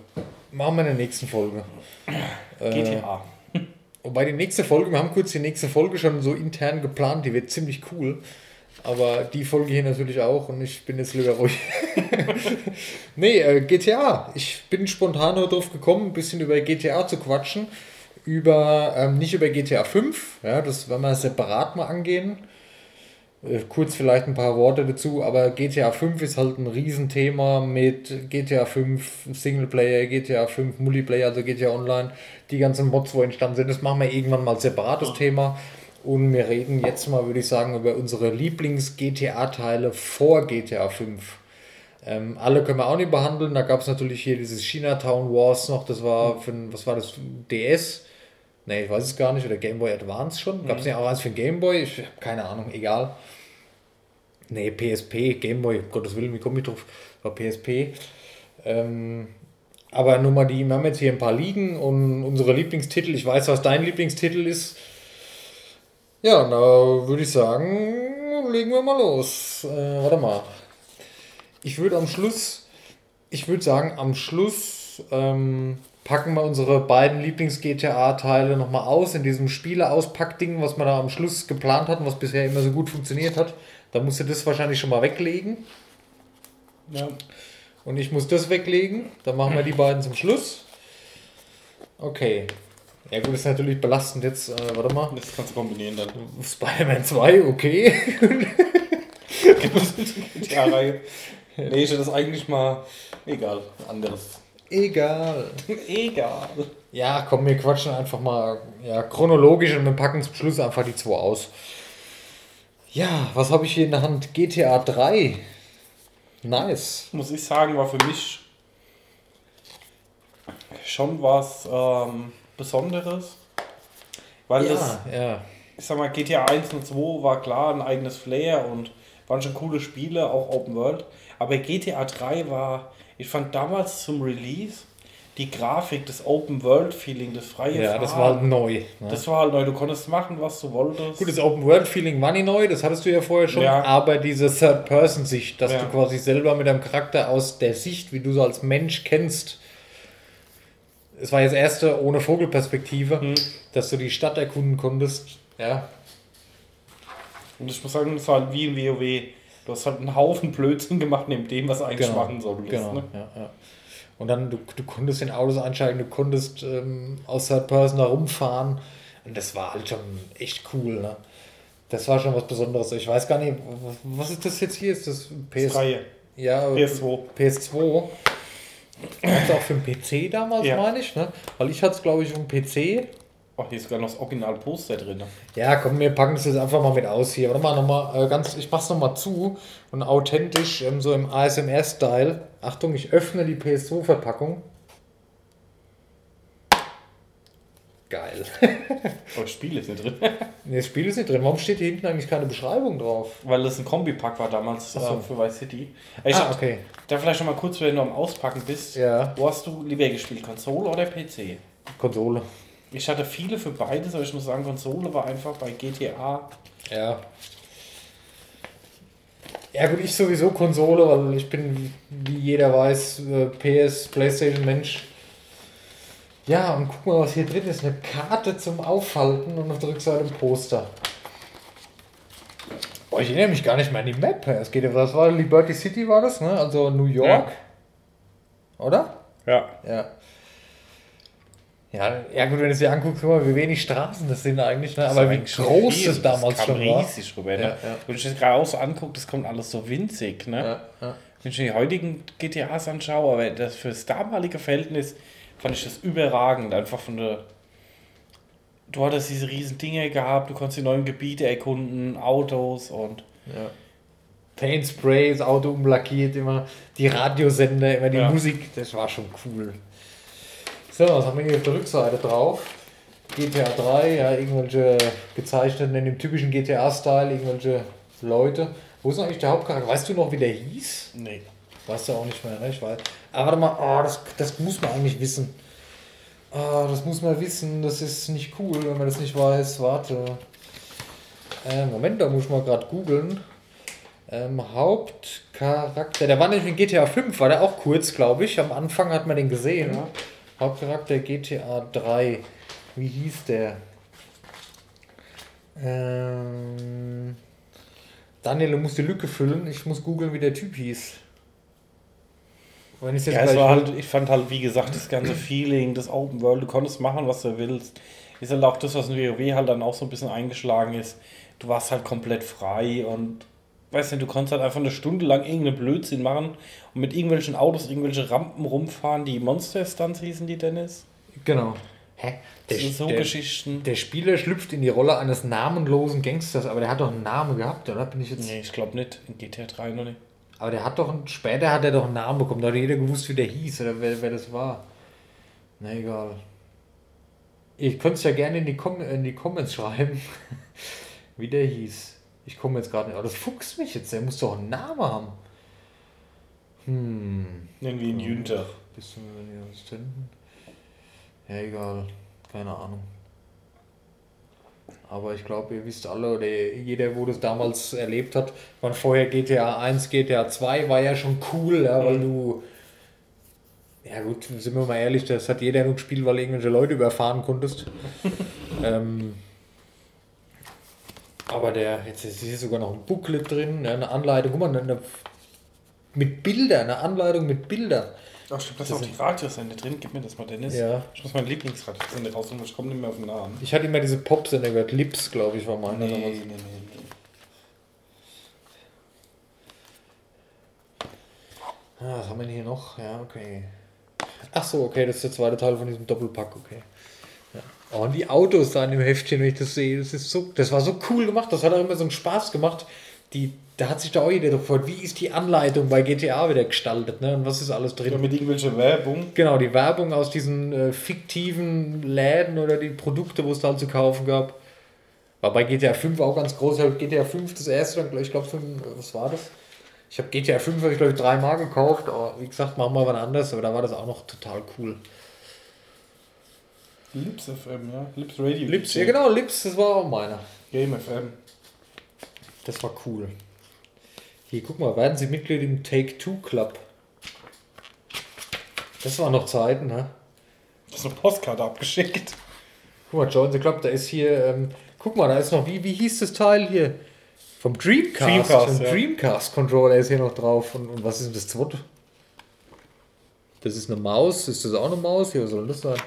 Machen wir in der nächsten Folge. Äh,
GTA.
Wobei die nächste Folge, wir haben kurz die nächste Folge schon so intern geplant, die wird ziemlich cool. Aber die Folge hier natürlich auch und ich bin jetzt lieber ruhig. nee, äh, GTA. Ich bin spontan nur drauf gekommen, ein bisschen über GTA zu quatschen. Über, ähm, nicht über GTA 5, ja, das werden wir separat mal angehen. Äh, kurz vielleicht ein paar Worte dazu, aber GTA 5 ist halt ein Riesenthema mit GTA 5 Singleplayer, GTA 5 Multiplayer, also GTA Online, die ganzen Mods, wo entstanden sind. Das machen wir irgendwann mal separates Thema. Und wir reden jetzt mal, würde ich sagen, über unsere Lieblings-GTA-Teile vor GTA 5. Ähm, alle können wir auch nicht behandeln. Da gab es natürlich hier dieses Chinatown Wars noch, das war für, ein- was war das, DS? Nee, ich weiß es gar nicht, oder Game Boy Advance schon. Gab es nicht auch eins für Game Boy? Ich habe keine Ahnung, egal. Nee, PSP, Game Boy, um Gottes Willen, wie komme ich drauf? War PSP. Ähm, aber nur mal die, wir haben jetzt hier ein paar liegen und unsere Lieblingstitel, ich weiß, was dein Lieblingstitel ist. Ja, da würde ich sagen, legen wir mal los. Äh, warte mal. Ich würde am Schluss, ich würde sagen, am Schluss ähm, packen wir unsere beiden Lieblings-GTA-Teile nochmal aus in diesem Spiele-Auspack-Ding, was wir da am Schluss geplant hatten, was bisher immer so gut funktioniert hat. Da musst du das wahrscheinlich schon mal weglegen.
Ja.
Und ich muss das weglegen. Dann machen wir die beiden zum Schluss. Okay. Ja gut, ist natürlich belastend jetzt. Äh, warte mal.
Das kannst du kombinieren dann.
Spider-Man 2, okay.
GTA-Reihe. Nee, ich hätte das eigentlich mal. Egal, anderes.
Egal.
Egal.
Ja, komm, wir quatschen einfach mal ja, chronologisch und wir packen zum Schluss einfach die zwei aus. Ja, was habe ich hier in der Hand? GTA 3. Nice.
Muss ich sagen, war für mich schon was ähm, Besonderes. Weil das,
Ja, ja.
ich sag mal, GTA 1 und 2 war klar ein eigenes Flair und waren schon coole Spiele, auch Open World. Aber GTA 3 war, ich fand damals zum Release die Grafik, das Open World Feeling, das freie
Ja, das
Fahren,
war halt neu. Ne?
Das war halt neu, du konntest machen, was du wolltest.
Gut, das Open World Feeling war nicht neu, das hattest du ja vorher schon,
Ja.
aber diese Third-Person-Sicht, dass
Ja.
du quasi selber mit deinem Charakter aus der Sicht, wie du so als Mensch kennst, es war jetzt das erste ohne Vogelperspektive,
Mhm.
dass du die Stadt erkunden konntest. Ja,
Und ich muss sagen, das war halt wie in WoW. Du hast halt einen Haufen Blödsinn gemacht neben dem, was eigentlich machen solltest.
Genau,
Ne?
ja, ja. Und dann, du, du konntest in Autos einsteigen, du konntest ähm, aus Third Person da rumfahren. Und das war halt schon echt cool, ne? Das war schon was Besonderes. Ich weiß gar nicht, was, ist das jetzt hier? Ist das PS?
Reihe.
Ja,
PS2.
PS2. Gab's auch für den PC damals,
Ja.
meine ich, ne? Weil ich hatte es, glaube ich, dem PC.
Oh, hier ist sogar noch das Original-Poster drin.
Ja, komm, wir packen das jetzt einfach mal mit aus hier. Warte mal, nochmal, äh, ganz, ich mach's nochmal zu und authentisch, ähm, so im ASMR-Style. Achtung, ich öffne die PS2-Verpackung. Geil.
Oh, das Spiel ist nicht drin.
nee, das Spiel ist nicht drin. Warum steht hier hinten eigentlich keine Beschreibung drauf?
Weil das ein Kombipack war damals
Ach so.
äh, für Vice City. Ich
ah,
hab-
okay.
Da vielleicht noch mal kurz, wenn du am Auspacken bist.
Ja.
Wo hast du lieber gespielt, Konsole oder PC?
Konsole.
Ich hatte viele für beides, aber ich muss sagen, Konsole war einfach bei GTA.
Ja. Ja gut, ich sowieso Konsole, weil ich bin, wie jeder weiß, äh, PS, Playstation Mensch. Ja, und guck mal, was hier drin ist. Eine Karte zum Aufhalten und auf der Rückseite ein Poster. Boah, ich erinnere mich gar nicht mehr an die Map. Es geht ja, was war Liberty City war das, ne? Also New York. Oder?
Ja.
Ja. Ja, ja gut, wenn du es dir anguckst, guck mal, wie wenig Straßen das sind eigentlich, ne? aber wie groß das damals schon war.
riesig rüber. Ne?
Ja, ja.
Wenn ich das gerade auch so angucke, das kommt alles so winzig. Ne?
Ja.
Wenn ich die heutigen GTAs anschaue, aber das fürs damalige Verhältnis fand ich das überragend. Einfach von der. Du hattest diese riesen Dinge gehabt, du konntest die neuen Gebiete erkunden, Autos und.
Ja. Paint Spray, das Auto umlackiert, immer die Radiosender, immer die
Ja.
Musik, das war schon cool. So, was haben wir hier auf der Rückseite drauf? GTA 3, ja, irgendwelche gezeichneten in dem typischen GTA-Style, irgendwelche Leute. Wo ist eigentlich der Hauptcharakter? Weißt du noch, wie der hieß?
Nee.
Weißt du auch nicht mehr, ne? Ich weiß. Aber warte mal, oh, das, das muss man eigentlich wissen. Ah, das muss man wissen, das ist nicht cool, wenn man das nicht weiß. Warte. Äh, Moment, da muss ich mal gerade googeln. Ähm, Hauptcharakter, der war nämlich in GTA 5, war der auch kurz, glaube ich. Am Anfang hat man den gesehen.
Ja.
Hauptcharakter GTA 3. Wie hieß der? Ähm, Daniel, du musst die Lücke füllen. Ich muss googeln, wie der Typ hieß. Wenn
Ja, es war halt, ich fand halt, wie gesagt, das ganze Feeling, das Open World, du konntest machen, was du willst. Ist halt auch das, was in WoW halt dann auch so ein bisschen eingeschlagen ist. Du warst halt komplett frei und, weißt du, du konntest halt einfach eine Stunde lang irgendeinen Blödsinn machen und mit irgendwelchen Autos irgendwelche Rampen rumfahren, die Monster Stunts hießen die, Dennis?
Genau. Hä? Der,
Das sind so
der,
Geschichten.
der Spieler schlüpft in die Rolle eines namenlosen Gangsters, aber der hat doch einen Namen gehabt, oder? Bin ich jetzt.
Nee, ich glaube nicht. In GTA 3 noch nicht.
Aber der hat doch einen, später hat er doch einen Namen bekommen, da hat jeder gewusst, wie der hieß oder wer, wer das war. Na egal. Ihr könnt es ja gerne in die, Com in die Comments schreiben, wie der hieß. Ich komme jetzt gerade nicht. Aber das fuchst mich jetzt, der muss doch einen Namen haben. Hm.
Nennen wir ihn Jünter.
Bist du mit den Assistenten? Ja, egal. Keine Ahnung. Aber ich glaube, ihr wisst alle, oder jeder, wo das damals erlebt hat, waren vorher GTA 1, GTA 2 war ja schon cool, ja, weil du. Ja, gut, sind wir mal ehrlich, das hat jeder nur gespielt, weil du irgendwelche Leute überfahren konntest. ähm, aber der, jetzt ist hier sogar noch ein Booklet drin, ne, eine Anleitung, guck mal, eine, mit Bildern, eine Anleitung mit Bildern.
Ach stimmt, das ist auch die Radiosende drin. Gib mir das mal, Dennis.
Ja.
Ich muss mein Lieblingsradiosende raussuchen, ich komme nicht mehr auf den Namen.
Ich hatte immer diese Popsender gehört, Lips, glaube ich, war meine.
Nee, nee, nee, nee.
Ah, was haben wir denn hier noch? Ja, okay. Ach so, okay, das ist der zweite Teil von diesem Doppelpack, okay. Oh, und die Autos da in dem Heftchen, wenn ich das sehe, das ist so, das war so cool gemacht, das hat auch immer so einen Spaß gemacht. Die, da hat sich da auch jeder gefreut, wie ist die Anleitung bei GTA wieder gestaltet, ne? Und was ist alles drin?
Ja, mit irgendwelcher Werbung.
Genau, die Werbung aus diesen äh, fiktiven Läden oder die Produkte, wo es da zu kaufen gab. War bei GTA 5 auch ganz groß. Ich habe GTA 5 das erste, dann, ich glaube, was war das? Ich habe GTA 5, habe ich glaube ich dreimal gekauft, aber wie gesagt, machen wir was anderes, aber da war das auch noch total cool.
Lips FM, ja. Lips Radio.
Lips, ja genau, Lips, das war auch meiner.
Game FM.
Das war cool. Hier, guck mal, werden Sie Mitglied im Take-Two Club? Das waren noch Zeiten, ne?
Das ist eine Postkarte abgeschickt.
Guck mal, Join the Club, da ist hier, ähm, guck mal, da ist noch, wie, wie hieß das Teil hier? Vom Dreamcast.
Dreamcast, ja.
Dreamcast-Controller ist hier noch drauf. Und, und was ist denn das zweite? Das ist eine Maus. Ist das auch eine Maus? Hier, was soll das sein?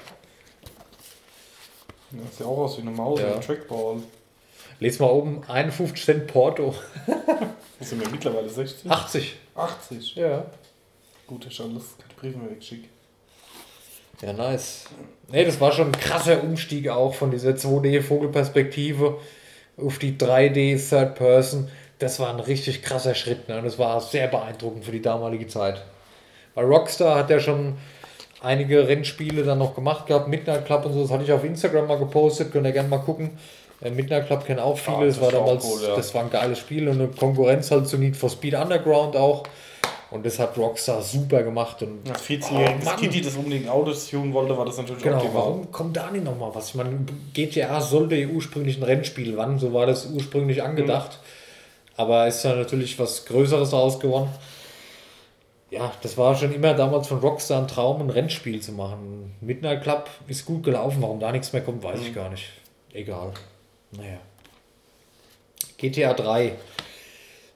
Ja, sieht ja auch aus wie eine Maus,
Ja.
ein Trackball.
Lies mal oben, 51 Cent Porto.
Was sind wir mittlerweile 60?
80.
80.
Ja.
Gut, du alles keine Briefe mehr weggeschickt.
Ja, nice. Nee, das war schon ein krasser Umstieg auch von dieser 2D-Vogelperspektive auf die 3D Third Person. Das war ein richtig krasser Schritt. Ne? Und das war sehr beeindruckend für die damalige Zeit. Weil Rockstar hat ja schon einige Rennspiele dann noch gemacht gehabt, Midnight Club und so. Das hatte ich auf Instagram mal gepostet, könnt ihr gerne mal gucken. Äh, Midnight Club kennen auch viele.
Ah,
das,
das
war damals,
cool, ja.
das war ein geiles Spiel und eine Konkurrenz halt zu Need for Speed Underground auch. Und das hat Rockstar super gemacht. Und
Als 14-jähriges
Mann.
Kitty, das unbedingt Autos tunen wollte, war das natürlich
Genau,
optimal.
warum kommt da nicht nochmal was? Ich meine, GTA sollte ja ursprünglich ein Rennspiel wann, so war das ursprünglich angedacht. Aber ist ja natürlich was Größeres daraus geworden. Ja, das war schon immer damals von Rockstar ein Traum, ein Rennspiel zu machen. Midnight Club ist gut gelaufen, warum da nichts mehr kommt, weiß ich gar nicht. Egal. Naja. GTA 3.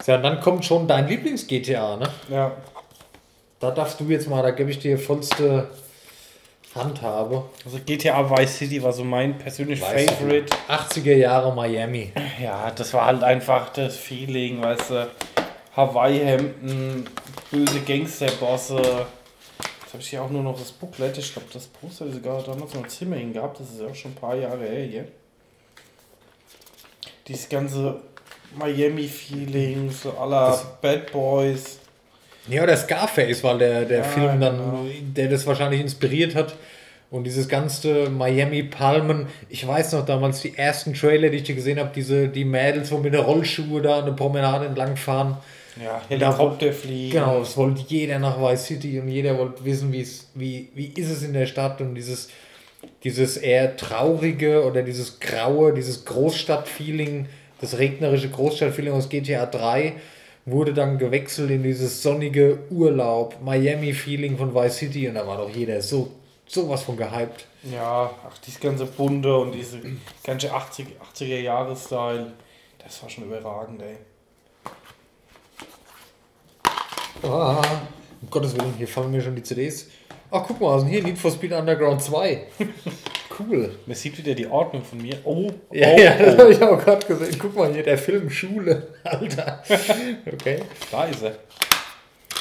Ja, und dann kommt schon dein Lieblings-GTA, ne?
Ja,
Da darfst du jetzt mal, da gebe ich dir vollste Handhabe.
also GTA Vice City war so mein persönlich
ich
Favorite.
80er Jahre Miami.
Ja, das war halt einfach das Feeling, weißt du. Hawaii-Hemden, böse Gangsterbosse. Jetzt habe ich hier auch nur noch das Booklet. Ich glaube, das Poster ist sogar damals noch im Zimmer hin gehabt. Das ist ja auch schon ein paar Jahre her hier. Dieses ganze Miami-Feeling, so aller Bad Boys.
Ja, der Scarface war der, der
Ja,
Film dann,
genau.
der das wahrscheinlich inspiriert hat. Und dieses ganze Miami Palmen, ich weiß noch damals die ersten Trailer, die ich gesehen habe, diese die Mädels, wo mit der Rollschuhe da eine Promenade entlang fahren.
Ja, Helikopter fliegen.
Genau, es wollte jeder nach Vice City und jeder wollte wissen, wie es, wie, wie ist es in der Stadt und dieses, dieses eher traurige oder dieses graue, dieses Großstadtfeeling, das regnerische Großstadtfeeling aus GTA 3 wurde dann gewechselt in dieses sonnige Urlaub, Miami-Feeling von Vice City und da war doch jeder so sowas von gehypt.
Ja, ach, dieses ganze Bunte und diese ganze 80, 80er Jahre Style, das war schon überragend, ey.
Ah, um Gottes Willen, hier fallen mir schon die CDs. Ach, guck mal, ist denn hier? Need for Speed Underground 2. cool.
Man sieht wieder die Ordnung von mir. Oh,
Ja,
oh,
ja, das
oh.
habe ich auch gerade gesehen. Guck mal hier, der Film Schule. Alter. Okay.
Da ist er.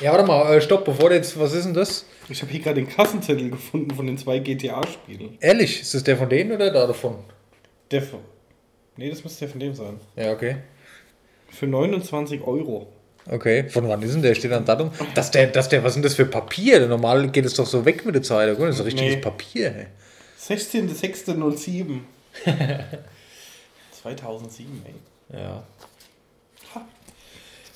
Ja, warte mal, äh, stopp, bevor du jetzt, was ist denn das?
Ich habe hier gerade den Kassenzettel gefunden von den zwei GTA-Spielen.
Ehrlich, ist das der von denen oder der davon?
Der von. Nee, das müsste der von dem sein.
Ja, okay.
Für 29 Euro.
Okay, von wann ist denn der? Steht da ein Datum? Dass der, dass der, was sind das für Papier? Normal geht es doch so weg mit der Zeit. Das ist richtiges
Nee.
Papier. Ey.
16.06.07. 2007, ey.
Ja.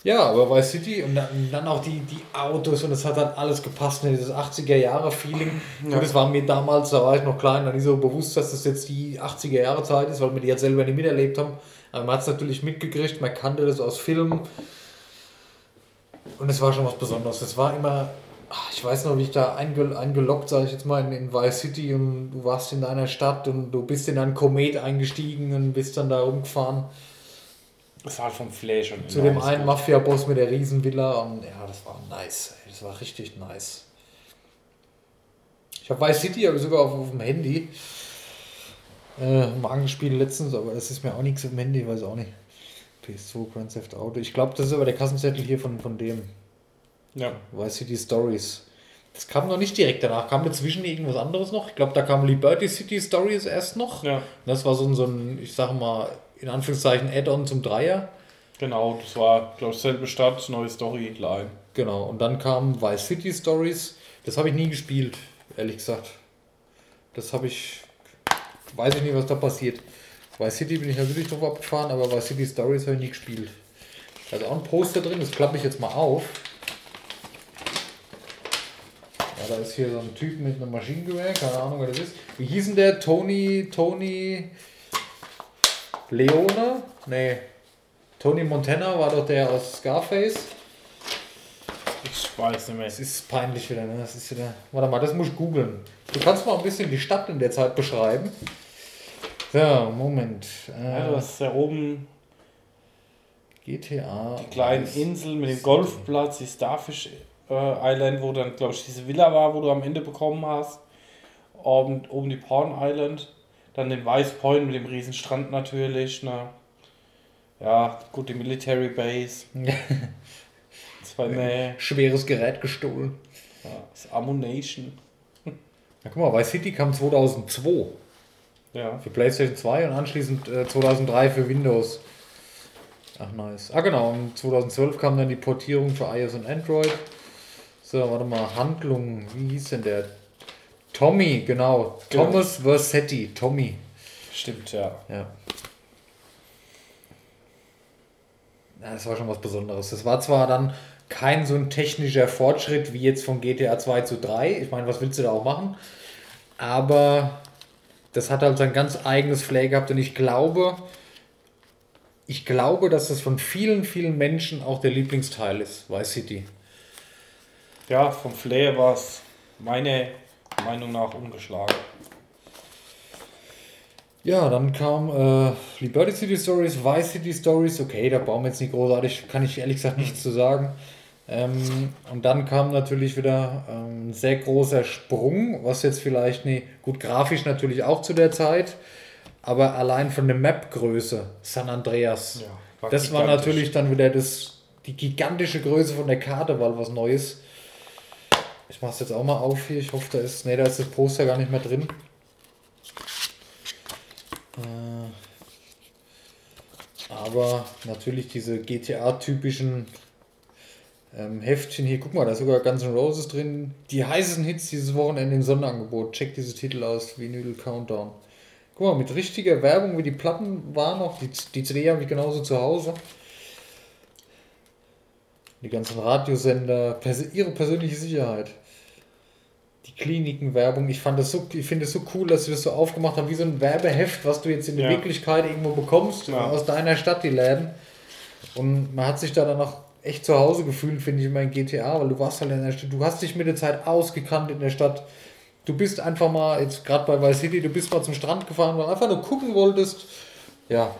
Ja, aber Vice City und dann, dann auch die, die Autos und es hat dann alles gepasst, ne, dieses 80er-Jahre-Feeling. Und das war mir damals, da war ich noch klein, noch nicht so bewusst, dass das jetzt die 80er-Jahre-Zeit ist, weil wir die jetzt selber nicht miterlebt haben. Aber man hat es natürlich mitgekriegt, man kannte das aus Filmen. Und es war schon was Besonderes. Es war immer, ach, ich weiß noch, wie ich da einge, eingeloggt, sage ich jetzt mal, in, in Vice City und du warst in deiner Stadt und du bist in einen Komet eingestiegen und bist dann da rumgefahren.
Das war halt vom Flash. Und
Zu dem einen Mafia-Boss mit der Riesenvilla und ja, das war nice. ey. Das war richtig nice. Ich habe Vice City aber sogar auf, auf dem Handy äh, mal angespielt letztens, aber das ist mir auch nichts dem Handy, weiß auch nicht. PS2 Grand Theft Auto. Ich glaube, das ist aber der Kassenzettel hier von, von dem.
Ja.
Vice City Stories. Das kam noch nicht direkt danach. Kam dazwischen irgendwas anderes noch? Ich glaube, da kam Liberty City Stories erst noch.
Ja.
Das war so ein, so ein, ich sag mal, in Anführungszeichen Add-on zum Dreier.
Genau, das war, glaube ich, selbe Stadt, neue Storyline.
Genau. Und dann kam Vice City Stories. Das habe ich nie gespielt, ehrlich gesagt. Das habe ich. Weiß ich nicht, was da passiert. Vice City bin ich natürlich drauf abgefahren, aber Vice City Stories habe ich nie gespielt. Da ist auch ein Poster drin, das klappe ich jetzt mal auf. Ja, da ist hier so ein Typ mit einem Maschinengewehr, keine Ahnung, wer das ist. Wie hieß denn der? Tony, Tony Leone? Nee. Tony Montana war doch der aus Scarface.
Ich weiß nicht mehr.
Das ist peinlich wieder, ne? Das ist wieder. Warte mal, das muss ich googeln. Du kannst mal ein bisschen die Stadt in der Zeit beschreiben. So, Moment.
Ja,
Äh,
du hast ja oben
GTA.
die kleinen Inseln mit dem Golfplatz, die Starfish äh, Island, wo dann, glaube ich, diese Villa war, wo du am Ende bekommen hast. Oben, oben die Porn Island. Dann den Vice Point mit dem riesen Strand natürlich. Ne? Ja, gut, die Military Base. Zwei Nähe.
Schweres Gerät gestohlen.
Ja, das Ammunition.
Na guck mal, Vice City kam 2002
Ja.
für PlayStation 2 und anschließend äh, 2003 für Windows. Ach, nice. Ah, genau. Und 2012 kam dann die Portierung für iOS und Android. So, warte mal. Handlung. Wie hieß denn der? Tommy, genau.
Genau.
Thomas Versetti. Tommy.
Stimmt, ja.
Ja. ja. Das war schon was Besonderes. Das war zwar dann kein so ein technischer Fortschritt wie jetzt von GTA 2 zu 3. Ich meine, was willst du da auch machen? Aber das hat halt sein ganz eigenes Flair gehabt und ich glaube, ich glaube, dass das von vielen, vielen Menschen auch der Lieblingsteil ist, Vice City.
Ja, vom Flair war es meiner Meinung nach umgeschlagen.
Ja, dann kam äh, Liberty City Stories, Vice City Stories. Okay, da brauchen wir jetzt nicht großartig, kann ich ehrlich gesagt nichts zu sagen. Ähm, und dann kam natürlich wieder ähm, ein sehr großer Sprung, was jetzt vielleicht nicht, gut, grafisch natürlich auch zu der Zeit, aber allein von der Map-Größe, San Andreas.
Ja, war
das war natürlich dann wieder das, die gigantische Größe von der Karte, weil was Neues. Ich mach's jetzt auch mal auf hier. Ich hoffe, da ist. Ne, da ist das Poster gar nicht mehr drin. Äh, Aber natürlich diese GTA-typischen ähm, Heftchen hier. Guck mal, da ist sogar Guns N' Roses drin. Die heißesten Hits dieses Wochenende im Sonderangebot. Check diese Titel aus. Vinyl Countdown. Guck mal, mit richtiger Werbung, wie die Platten waren noch. Die, die CD habe ich genauso zu Hause. Die ganzen Radiosender, pers ihre persönliche Sicherheit. Die Klinikenwerbung, ich fand das so, ich finde es so cool, dass sie das so aufgemacht haben, wie so ein Werbeheft, was du jetzt in der
Ja.
Wirklichkeit irgendwo bekommst,
Ja.
aus deiner Stadt, die Läden. Und man hat sich da dann auch echt zu Hause gefühlt, finde ich, in GTA, weil du warst halt in der Stadt, du hast dich mit der Zeit ausgekannt in der Stadt. Du bist einfach mal, jetzt gerade bei Vice City, du bist mal zum Strand gefahren, weil du einfach nur gucken wolltest. Ja.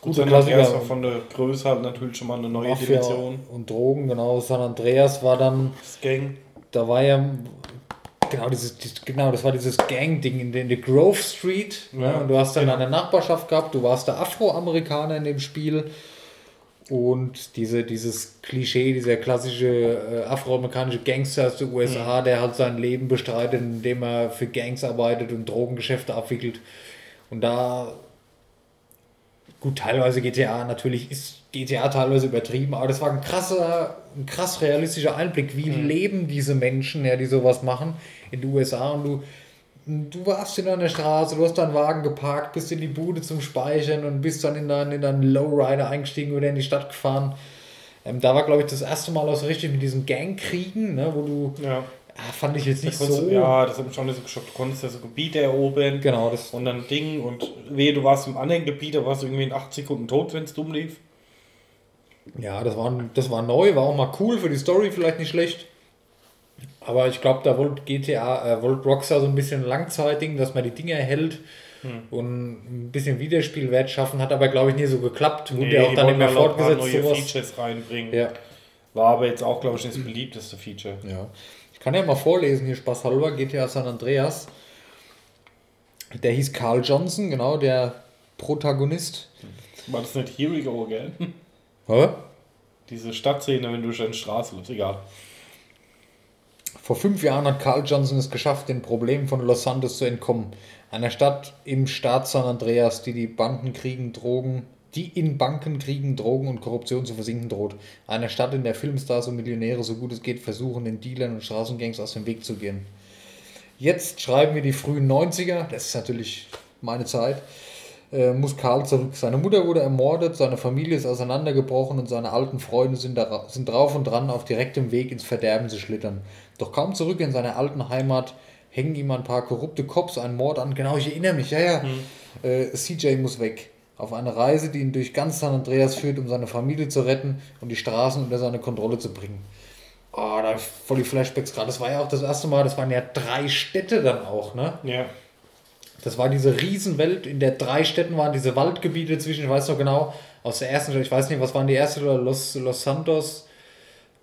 Gut, San. Andreas war von der Größe halt natürlich schon mal eine neue
Mafia
Dimension.
und Drogen, genau. San Andreas war dann,
Das Gang.
da war ja, genau, dieses, dies- genau das war dieses Gang-Ding in der, in der Grove Street.
Ja,
ne? Und du hast dann
genau.
eine Nachbarschaft gehabt, du warst der Afroamerikaner in dem Spiel. Und diese, dieses Klischee, dieser klassische äh, afroamerikanische Gangster aus den USA, der halt sein Leben bestreitet, indem er für Gangs arbeitet und Drogengeschäfte abwickelt. Und da Gut, teilweise GTA, natürlich ist GTA teilweise übertrieben, aber das war ein krasser, ein krass realistischer Einblick, wie leben diese Menschen, ja, die sowas machen in den USA und du, du warst in einer Straße, du hast deinen Wagen geparkt, bist in die Bude zum Speichern und bist dann in deinen, in deinen Lowrider eingestiegen oder in die Stadt gefahren. Ähm, da war, glaube ich, das erste Mal auch so richtig mit diesen Gangkriegen, ne, wo du,
Ja.
ah, fand ich jetzt nicht so.
du- Ja, das hat mich schon nicht so geschockt. Du konntest ja so Gebiete erobern.
Genau, das
Und dann Ding und wehe, du warst im anderen Gebiet, da warst du irgendwie in 8 Sekunden tot, wenn es dumm lief.
Ja, das war, das war neu, war auch mal cool für die Story, vielleicht nicht schlecht. Aber ich glaube, da wollte GTA, äh, wollte Rockstar so ein bisschen Langzeitding, dass man die Dinge erhält und ein bisschen Wiederspielwert schaffen, hat aber glaube ich nie so geklappt. Wurde ja auch dann
paar
fortgesetzt.
neue
Sowas.
Features reinbringen.
Ja.
War aber jetzt auch, glaube ich, das beliebteste Feature.
ja. Ich kann ja mal vorlesen, hier Spaß halber, GTA San Andreas. Der hieß Carl Johnson, genau, der Protagonist.
War das nicht Here We Go Again?
Hä?
diese Stadtszene, wenn du durch eine Straße läufst, egal.
Vor fünf Jahren hat Carl Johnson es geschafft, den Problemen von Los Santos zu entkommen. Einer Stadt im Staat San Andreas, die die Banden kriegen, Drogen, die in Banken kriegen, Drogen und Korruption zu versinken droht. Eine Stadt, in der Filmstars und Millionäre so gut es geht versuchen, den Dealern und Straßengangs aus dem Weg zu gehen. Jetzt schreiben wir die frühen 90er, das ist natürlich meine Zeit, äh, muss Karl zurück. Seine Mutter wurde ermordet, seine Familie ist auseinandergebrochen und seine alten Freunde sind, da, sind drauf und dran, auf direktem Weg ins Verderben zu schlittern. Doch kaum zurück in seine alten Heimat hängen ihm ein paar korrupte Cops einen Mord an. Genau, ich erinnere mich, ja, ja. Mhm. Äh, CJ muss weg. Auf eine Reise, die ihn durch ganz San Andreas führt, um seine Familie zu retten und die Straßen unter seine Kontrolle zu bringen. Oh, da voll die Flashbacks gerade. Das war ja auch das erste Mal, das waren ja drei Städte dann auch, ne?
Ja.
Das war diese Riesenwelt, in der drei Städten waren diese Waldgebiete zwischen, ich weiß noch genau, aus der ersten Stadt, ich weiß nicht, was waren die erste oder Los, Los Santos,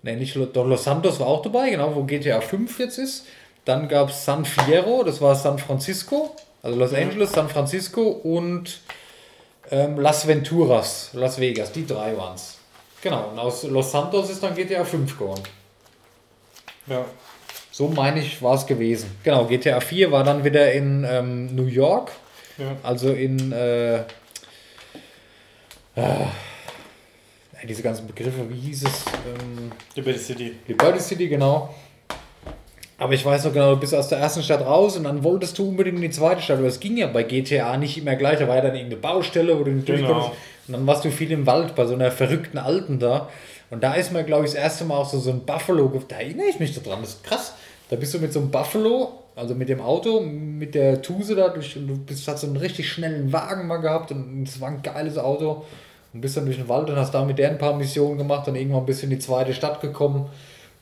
ne, nicht doch Los Santos war auch dabei, genau, wo GTA 5 jetzt ist. Dann gab es San Fierro, das war San Francisco, also Los Angeles, San Francisco und ähm, Las Venturas, Las Vegas, die drei waren es. Genau, und aus Los Santos ist dann GTA 5 geworden.
Ja.
So meine ich, war es gewesen. Genau, GTA 4 war dann wieder in ähm, New York.
Ja.
Also in äh, äh, diese ganzen Begriffe, wie hieß es? Ähm,
Liberty City.
Liberty City, genau. Aber ich weiß noch genau, du bist aus der ersten Stadt raus und dann wolltest du unbedingt in die zweite Stadt. Aber es ging ja bei GTA nicht immer gleich. Da war ja dann irgendeine Baustelle, wo du nicht
Genau.
durchkonntest. Und dann warst du viel im Wald bei so einer verrückten Alten da. Und da ist mir, glaube ich, das erste Mal auch so, so ein Buffalo. Da erinnere ich mich so dran. Das ist krass. Da bist du mit so einem Buffalo, also mit dem Auto, mit der Tuse da durch. Und du bist, hast so einen richtig schnellen Wagen mal gehabt. Und es war ein geiles Auto. Und bist dann durch den Wald und hast da mit der ein paar Missionen gemacht. Und irgendwann bist du in die zweite Stadt gekommen.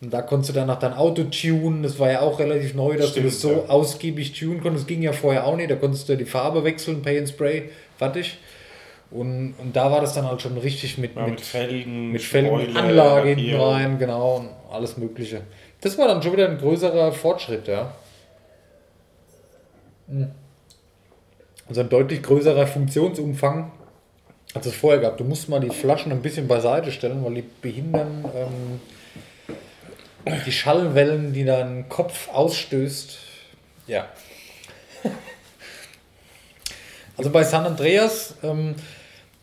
Und da konntest du dann noch dein Auto tunen. Das war ja auch relativ neu, dass
Stimmt,
du das so
ja.
ausgiebig tunen konntest. Das ging ja vorher auch nicht. Da konntest du die Farbe wechseln, Pay and Spray, fertig. Und, und da war das dann halt schon richtig mit,
Ja,
mit,
mit Felgen,
mit Felgen,
Spoiler,
Anlage hinten rein, genau, und alles Mögliche. Das war dann schon wieder ein größerer Fortschritt, ja. Mhm. Also ein deutlich größerer Funktionsumfang als es vorher gab. Du musst mal die Flaschen ein bisschen beiseite stellen, weil die behindern ähm, die Schallwellen, die dein Kopf ausstößt. Ja. Also bei San Andreas, ähm,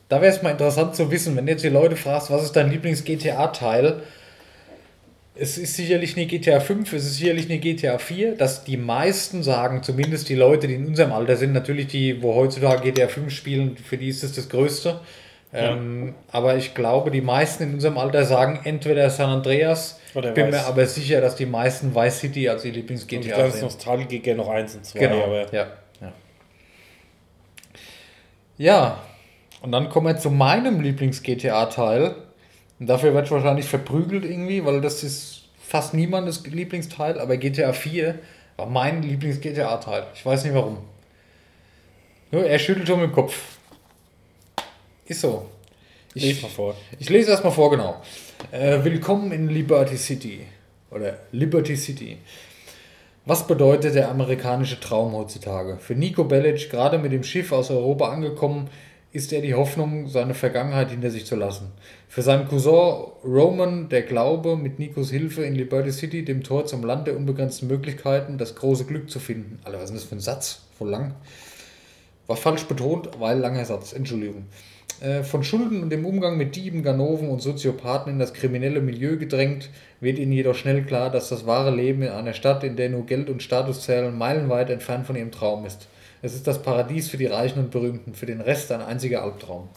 da wäre es mal interessant zu wissen, wenn du jetzt die Leute fragst, was ist dein Lieblings-GTA-Teil? Es ist sicherlich nicht GTA 5, es ist sicherlich nicht GTA 4, dass die meisten sagen, zumindest die Leute, die in unserem Alter sind, natürlich die, wo heutzutage GTA 5 spielen, für die ist es das Größte. Ähm, aber ich glaube, die meisten in unserem Alter sagen entweder San Andreas,
Oder
ich bin mir
Vice.
aber sicher, dass die meisten Vice City als ihr
Und
Lieblings-GTA
ganz
sehen.
Nostalgiker noch eins und zwei.
Genau,
Aber
ja. Ja. Und dann kommen wir zu meinem Lieblings-GTA-Teil. Und dafür wird wahrscheinlich verprügelt irgendwie, weil das ist fast niemandes Lieblingsteil, aber GTA 4 war mein Lieblings-GTA-Teil. Ich weiß nicht warum. Nur er schüttelt schon mit dem Kopf. Ist so.
lies mal vor.
Ich lese erstmal vor, genau. Äh, willkommen in Liberty City. Oder Liberty City. Was bedeutet der amerikanische Traum heutzutage? Für Nico Bellic, gerade mit dem Schiff aus Europa angekommen, ist er die Hoffnung, seine Vergangenheit hinter sich zu lassen. Für seinen Cousin Roman der Glaube, mit Nikos Hilfe in Liberty City, dem Tor zum Land der unbegrenzten Möglichkeiten, das große Glück zu finden. Alter, was ist denn das für ein Satz? Voll lang. War falsch betont, weil langer Satz. Entschuldigung. Äh, Von Schulden und dem Umgang mit Dieben, Ganoven und Soziopathen in das kriminelle Milieu gedrängt, wird ihnen jedoch schnell klar, dass das wahre Leben in einer Stadt, in der nur Geld und Status zählen, meilenweit entfernt von ihrem Traum ist. Es ist das Paradies für die Reichen und Berühmten, für den Rest ein einziger Albtraum.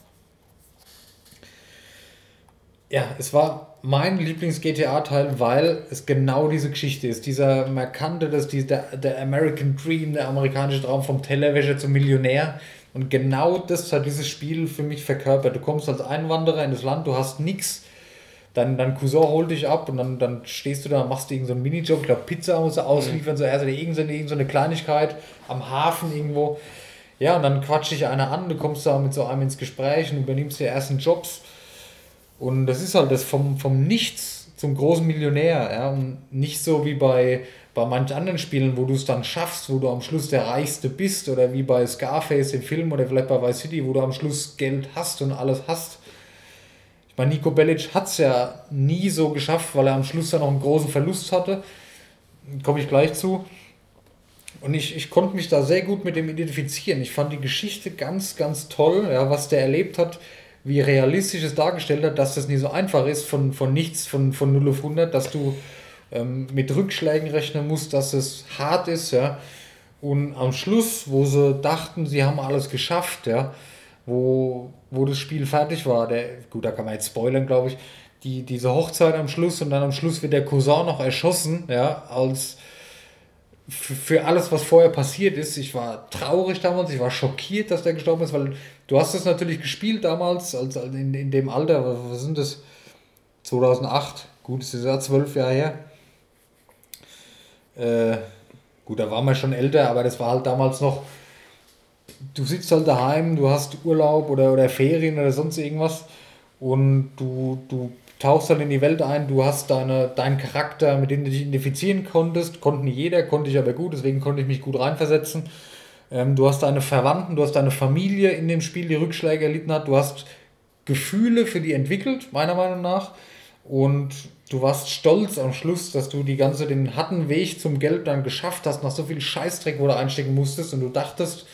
Ja, es war mein Lieblings-GTA-Teil, weil es genau diese Geschichte ist. Dieser markante, das, die, der, der American Dream, der amerikanische Traum vom Tellerwäscher zum Millionär. Und genau das hat dieses Spiel für mich verkörpert. Du kommst als Einwanderer in das Land, du hast nichts. Dein, dein Cousin holt dich ab und dann, dann stehst du da und machst irgendeinen so Minijob. Ich glaube, Pizza musst du ausliefern, so also irgendeine, irgendeine Kleinigkeit am Hafen irgendwo. Ja, und dann quatscht dich einer an, du kommst da mit so einem ins Gespräch und übernimmst die ersten Jobs. Und das ist halt das vom, vom Nichts zum großen Millionär. Ja? Und nicht so wie bei, bei manch anderen Spielen, wo du es dann schaffst, wo du am Schluss der Reichste bist, oder wie bei Scarface im Film oder vielleicht bei Vice City, wo du am Schluss Geld hast und alles hast. Ich Bei Nico Bellic hat es ja nie so geschafft, weil er am Schluss dann noch einen großen Verlust hatte. Komme ich gleich zu. Und ich, ich konnte mich da sehr gut mit dem identifizieren. Ich fand die Geschichte ganz, ganz toll, ja, was der erlebt hat, wie realistisch es dargestellt hat, dass das nicht so einfach ist, von, von nichts, von, von 0 auf 100, dass du ähm, mit Rückschlägen rechnen musst, dass es hart ist. Ja. Und am Schluss, wo sie dachten, sie haben alles geschafft, ja, wo, wo das Spiel fertig war, der, gut, da kann man jetzt spoilern, glaube ich, die, diese Hochzeit am Schluss und dann am Schluss wird der Cousin noch erschossen, ja, als für alles, was vorher passiert ist. Ich war traurig damals, ich war schockiert, dass der gestorben ist, weil du hast das natürlich gespielt damals, als in, in dem Alter, was sind das? 2008, gut, das ist ja zwölf Jahre her. Äh, gut, da waren wir schon älter, aber das war halt damals noch, du sitzt halt daheim, du hast Urlaub oder, oder Ferien oder sonst irgendwas und du, du tauchst dann in die Welt ein, du hast deine, deinen Charakter, mit dem du dich identifizieren konntest, konnte nicht jeder, konnte ich aber gut, deswegen konnte ich mich gut reinversetzen. Ähm, du hast deine Verwandten, du hast deine Familie in dem Spiel, die Rückschläge erlitten hat, du hast Gefühle für die entwickelt, meiner Meinung nach. Und du warst stolz am Schluss, dass du die ganze, den harten Weg zum Geld dann geschafft hast, nach so viel Scheißdreck, wo du einstecken musstest und du dachtest,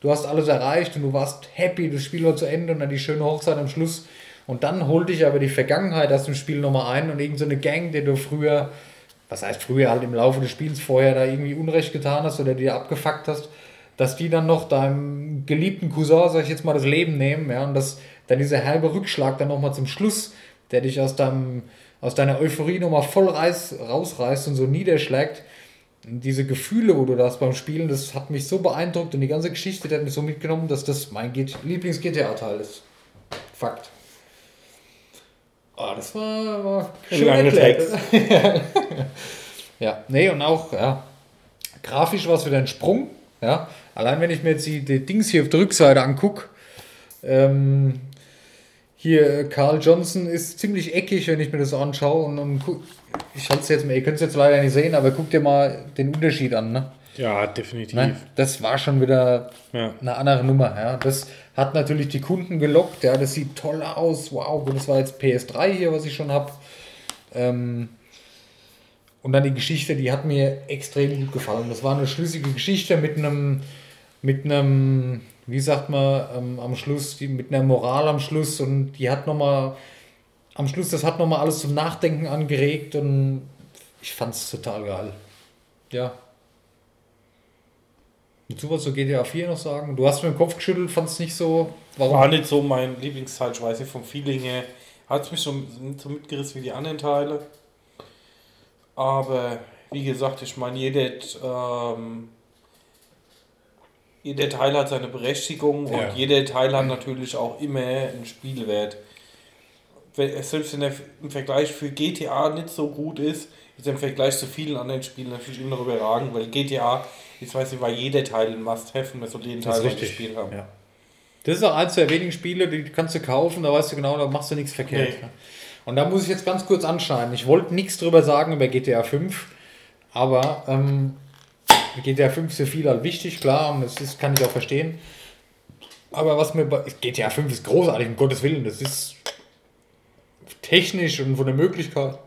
du hast alles erreicht und du warst happy, das Spiel war zu Ende und dann die schöne Hochzeit am Schluss. Und dann holt dich aber die Vergangenheit aus dem Spiel nochmal ein und irgendeine so Gang, der du früher, was heißt früher, halt im Laufe des Spiels vorher da irgendwie Unrecht getan hast oder dir abgefuckt hast, dass die dann noch deinem geliebten Cousin, sag ich jetzt mal, das Leben nehmen, ja, und dass dann dieser herbe Rückschlag dann nochmal zum Schluss, der dich aus deinem, aus deiner Euphorie nochmal voll reiß, rausreißt und so niederschlägt. Und diese Gefühle, wo du das beim Spielen, das hat mich so beeindruckt und die ganze Geschichte, die hat mich so mitgenommen, dass das mein Lieblings-GTA-Teil ist. Fakt. Oh, das war, war schön Lange Text. ja, nee, und auch, ja, grafisch war es wieder ein Sprung. Ja, allein wenn ich mir jetzt die, die Dings hier auf der Rückseite angucke, ähm, hier Carl Johnson ist ziemlich eckig, wenn ich mir das anschaue. Und, und ich halte es jetzt mal, ihr könnt es jetzt leider nicht sehen, aber guck dir mal den Unterschied an. Ne?
Ja, definitiv.
Ne? Das war schon wieder ja. eine andere Nummer. Ja? Das hat natürlich die Kunden gelockt. Ja? Das sieht toll aus. Wow, das war jetzt PS3 hier, was ich schon habe. Ähm, und dann die Geschichte, die hat mir extrem gut gefallen. Das war eine schlüssige Geschichte mit einem, mit einem, wie sagt man, ähm, am Schluss, die, mit einer Moral am Schluss. Und die hat nochmal, am Schluss, das hat nochmal alles zum Nachdenken angeregt. Und ich fand es total geil. Ja, du was zu GTA 4 noch sagen? Du hast mir den Kopf geschüttelt, fand es nicht so.
Warum? War nicht so mein Lieblingsteil, ich weiß nicht, vom Feeling her. Hat es mich schon nicht so mitgerissen wie die anderen Teile. Aber wie gesagt, ich meine, jeder, ähm, jeder Teil hat seine Berechtigung ja. und jeder Teil hat natürlich auch immer einen Spielwert. Selbst wenn er im Vergleich für GTA nicht so gut ist, ist er im Vergleich zu vielen anderen Spielen natürlich immer noch überragend, weil GTA ich weiß nicht, war jeder Teil ein Must-Have und man sollte jeden Teil
gespielt haben. Ja. Das ist auch eins der wenigen Spiele, die kannst du kaufen, da weißt du genau, da machst du nichts verkehrt. Nee. Und da muss ich jetzt ganz kurz anschneiden. Ich wollte nichts drüber sagen über GTA 5, aber ähm, GTA 5 ist für viele halt wichtig, klar, und das ist, kann ich auch verstehen. Aber was mir bei GTA 5 ist großartig, um Gottes Willen, das ist technisch und von der Möglichkeit,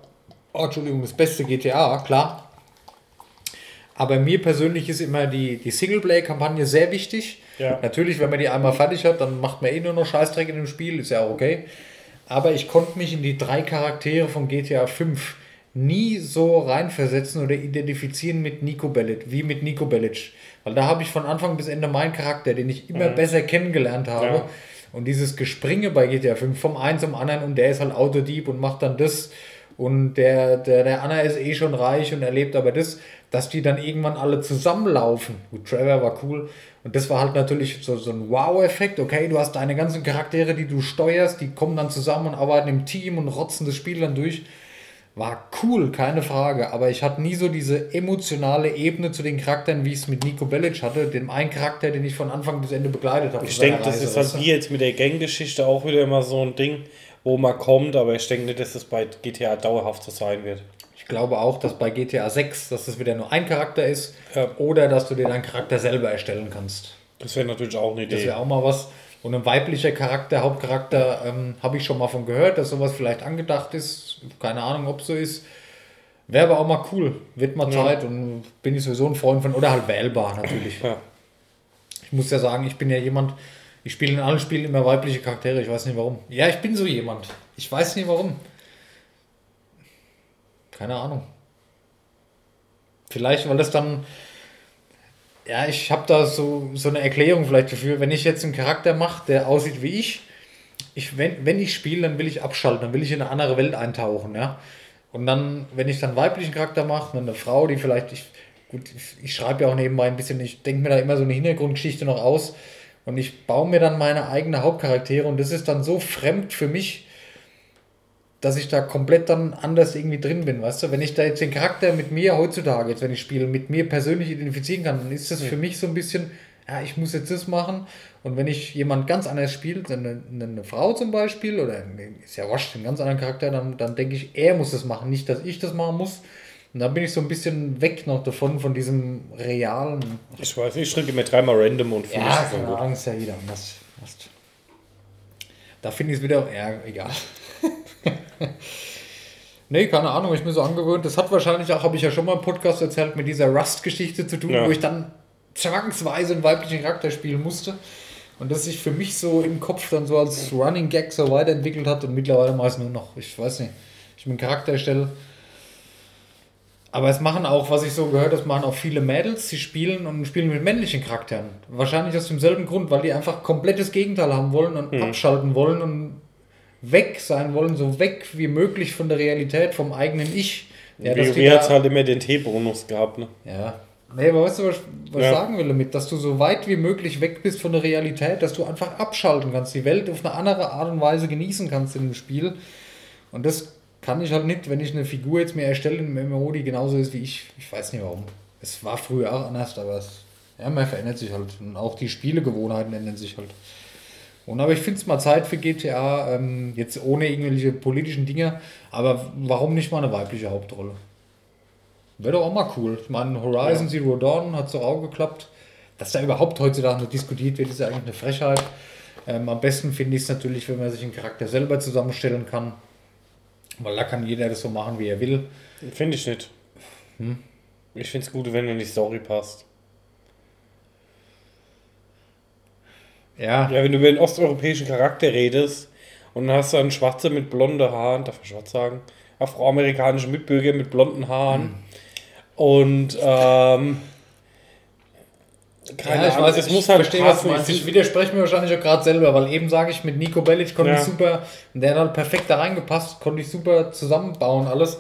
oh, Entschuldigung, das beste GTA, klar. Aber mir persönlich ist immer die, die Singleplay-Kampagne sehr wichtig. Ja. Natürlich, wenn man die einmal fertig hat, dann macht man eh nur noch Scheißdreck in dem Spiel, ist ja auch okay. Aber ich konnte mich in die drei Charaktere von GTA 5 nie so reinversetzen oder identifizieren mit Nico Bellic, wie mit Nico Bellic. Weil da habe ich von Anfang bis Ende meinen Charakter, den ich immer mhm. besser kennengelernt habe. Ja. Und dieses Gespringe bei GTA 5 vom einen zum anderen und der ist halt Autodieb und macht dann das und der, der, der Anna ist eh schon reich und erlebt aber das, dass die dann irgendwann alle zusammenlaufen. Gut, Trevor war cool. Und das war halt natürlich so, so ein Wow-Effekt. Okay, du hast deine ganzen Charaktere, die du steuerst, die kommen dann zusammen und arbeiten im Team und rotzen das Spiel dann durch. War cool, keine Frage. Aber ich hatte nie so diese emotionale Ebene zu den Charakteren, wie ich es mit Nico Bellic hatte, dem einen Charakter, den ich von Anfang bis Ende begleitet habe.
Ich denke, das ist halt wie jetzt mit der Gang-Geschichte auch wieder immer so ein Ding, wo man kommt, aber ich denke nicht, dass es bei GTA dauerhaft so sein wird
glaube auch, dass bei GTA 6, dass es wieder nur ein Charakter ist ja. oder dass du dir deinen Charakter selber erstellen kannst.
Das wäre natürlich auch eine Idee.
Das wäre auch mal was. Und ein weiblicher Charakter, Hauptcharakter, ähm, habe ich schon mal von gehört, dass sowas vielleicht angedacht ist. Keine Ahnung, ob so ist. Wäre aber auch mal cool. Wird mal Zeit und bin ich sowieso ein Freund von. Oder halt wählbar natürlich.
Ja.
Ich muss ja sagen, ich bin ja jemand, ich spiele in allen Spielen immer weibliche Charaktere. Ich weiß nicht warum. Ja, ich bin so jemand. Ich weiß nicht warum. Keine Ahnung. Vielleicht, weil das dann. Ja, ich habe da so, so eine Erklärung vielleicht dafür. Wenn ich jetzt einen Charakter mache, der aussieht wie ich, ich wenn, wenn ich spiele, dann will ich abschalten, dann will ich in eine andere Welt eintauchen, ja. Und dann, wenn ich dann einen weiblichen Charakter mache, eine Frau, die vielleicht, ich, gut, ich, ich schreibe ja auch nebenbei ein bisschen, ich denke mir da immer so eine Hintergrundgeschichte noch aus und ich baue mir dann meine eigene Hauptcharaktere und das ist dann so fremd für mich, dass ich da komplett dann anders irgendwie drin bin, weißt du? Wenn ich da jetzt den Charakter mit mir heutzutage, jetzt wenn ich spiele, mit mir persönlich identifizieren kann, dann ist das für mich so ein bisschen, ja, ich muss jetzt das machen. Und wenn ich jemand ganz anders spielt, eine, eine Frau zum Beispiel, oder ist ja wurscht, einen ganz anderen Charakter, dann, dann denke ich, er muss das machen, nicht, dass ich das machen muss. Und da bin ich so ein bisschen weg noch davon, von diesem realen.
Ich weiß nicht, ich drücke mir dreimal random und finde
Ja,
es gut.
Ahnung, ist ja jeder anders. Da finde ich es wieder, ja, egal. nee, keine Ahnung, ich bin so angewöhnt. Das hat wahrscheinlich auch, habe ich ja schon mal im Podcast erzählt, mit dieser Rust-Geschichte zu tun,
Ja.
wo ich dann zwangsweise einen weiblichen Charakter spielen musste. Und das sich für mich so im Kopf dann so als Running Gag so weiterentwickelt hat und mittlerweile mache ich es nur noch. Ich weiß nicht. Ich bin Charakter erstelle. Aber es machen auch, was ich so gehört habe, machen auch viele Mädels, die spielen und spielen mit männlichen Charakteren. Wahrscheinlich aus demselben Grund, weil die einfach komplettes Gegenteil haben wollen und abschalten wollen und weg sein wollen, so weg wie möglich von der Realität, vom eigenen Ich. Ja, die
WoW hat
da-
halt immer den T-Bonus gehabt, ne?
ja. Nee, aber weißt du, was, was
Ja.
ich sagen will damit? Dass du so weit wie möglich weg bist von der Realität, dass du einfach abschalten kannst, die Welt auf eine andere Art und Weise genießen kannst in dem Spiel. Und das kann ich halt nicht, wenn ich eine Figur jetzt mir erstelle im MMO, die genauso ist wie ich. Ich weiß nicht warum. Es war früher auch anders, aber es, ja, man verändert sich halt. Und auch die Spielegewohnheiten ändern sich halt. Und aber ich finde es mal Zeit für GTA, ähm, jetzt ohne irgendwelche politischen Dinge, aber warum nicht mal eine weibliche Hauptrolle? Wäre doch auch mal cool. Ich meine, Horizon Zero Dawn hat so auch geklappt. Dass da überhaupt heutzutage noch diskutiert wird, ist ja eigentlich eine Frechheit. Ähm, am besten finde ich es natürlich, wenn man sich einen Charakter selber zusammenstellen kann. Weil da kann jeder das so machen, wie er will.
Finde ich nicht.
Hm?
Ich finde es gut, wenn in die Story passt.
Ja,
Ja, wenn du über einen osteuropäischen Charakter redest und dann hast du einen Schwarze mit blonden Haaren, darf man schwarz sagen, afroamerikanische Mitbürger mit blonden Haaren
Hm.
und ähm, keine
ja ich
Ahnung,
weiß,
es
ich
muss halt
verstehe, was du meinst.
Ich
Ich widerspreche mir wahrscheinlich auch gerade selber, weil eben sage ich, mit Nico Bellic konnte
Ja.
ich super, der hat halt perfekt da reingepasst, konnte ich super zusammenbauen, alles.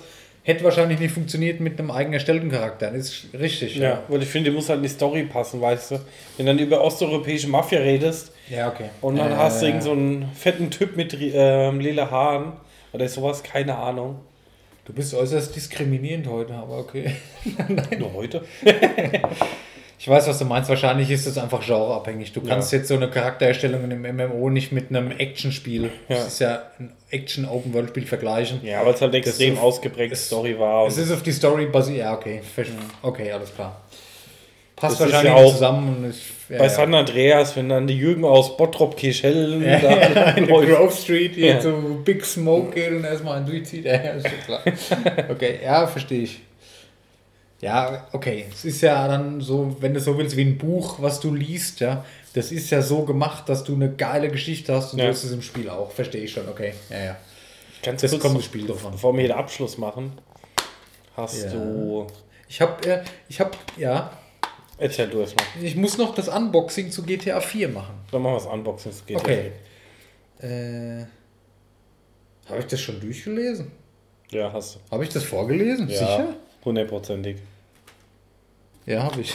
Hätte wahrscheinlich nicht funktioniert mit einem eigen erstellten Charakter. Das ist richtig.
Ja, weil ich finde, die muss halt in die Story passen, weißt du. Wenn du dann über osteuropäische Mafia redest
Ja, okay.
und dann
Äh,
hast du irgend so einen fetten Typ mit ähm, lila Haaren oder sowas, keine Ahnung.
Du bist äußerst diskriminierend heute, aber okay.
Nur heute?
Ich weiß, was du meinst. Wahrscheinlich ist es einfach genreabhängig. Du kannst jetzt so eine Charaktererstellung im MMO nicht mit einem Actionspiel, das
Ja.
ist ja ein Action-Open-World-Spiel, vergleichen.
Ja, weil es halt extrem
so-
ausgeprägte Story war.
Es ist auf die Story basiert. Ja, okay. Okay, alles klar. Passt
Das
wahrscheinlich
ja auch
zusammen. Und ich, ja,
Bei
ja.
San Andreas, wenn dann die Jürgen aus Bottrop Kirchhellen
Ja,
da
in. Grove Street hier
Ja.
zu Big Smoke geht und erstmal einen durchzieht. Ja, ja, ist schon klar. Okay, ja, verstehe ich. Ja, okay. Es ist ja dann so, wenn du so willst, wie ein Buch, was du liest, ja. Das ist ja so gemacht, dass du eine geile Geschichte hast und
Ja.
so ist es im Spiel auch. Verstehe ich schon, okay. Ja, ja.
Ganz
Das
kurz,
kommt das Spiel an.
bevor wir hier den Abschluss machen, hast
Ja.
du.
Ich habe, äh, ich habe, ja,
Erzähl du erstmal.
ich muss noch das Unboxing zu GTA 4 machen.
Dann machen wir das Unboxing. Das geht
Okay. Äh, habe ich das schon durchgelesen?
Ja, ja hast du.
Habe ich das vorgelesen?
Ja,
Sicher?
Hundertprozentig.
Ja, habe ich.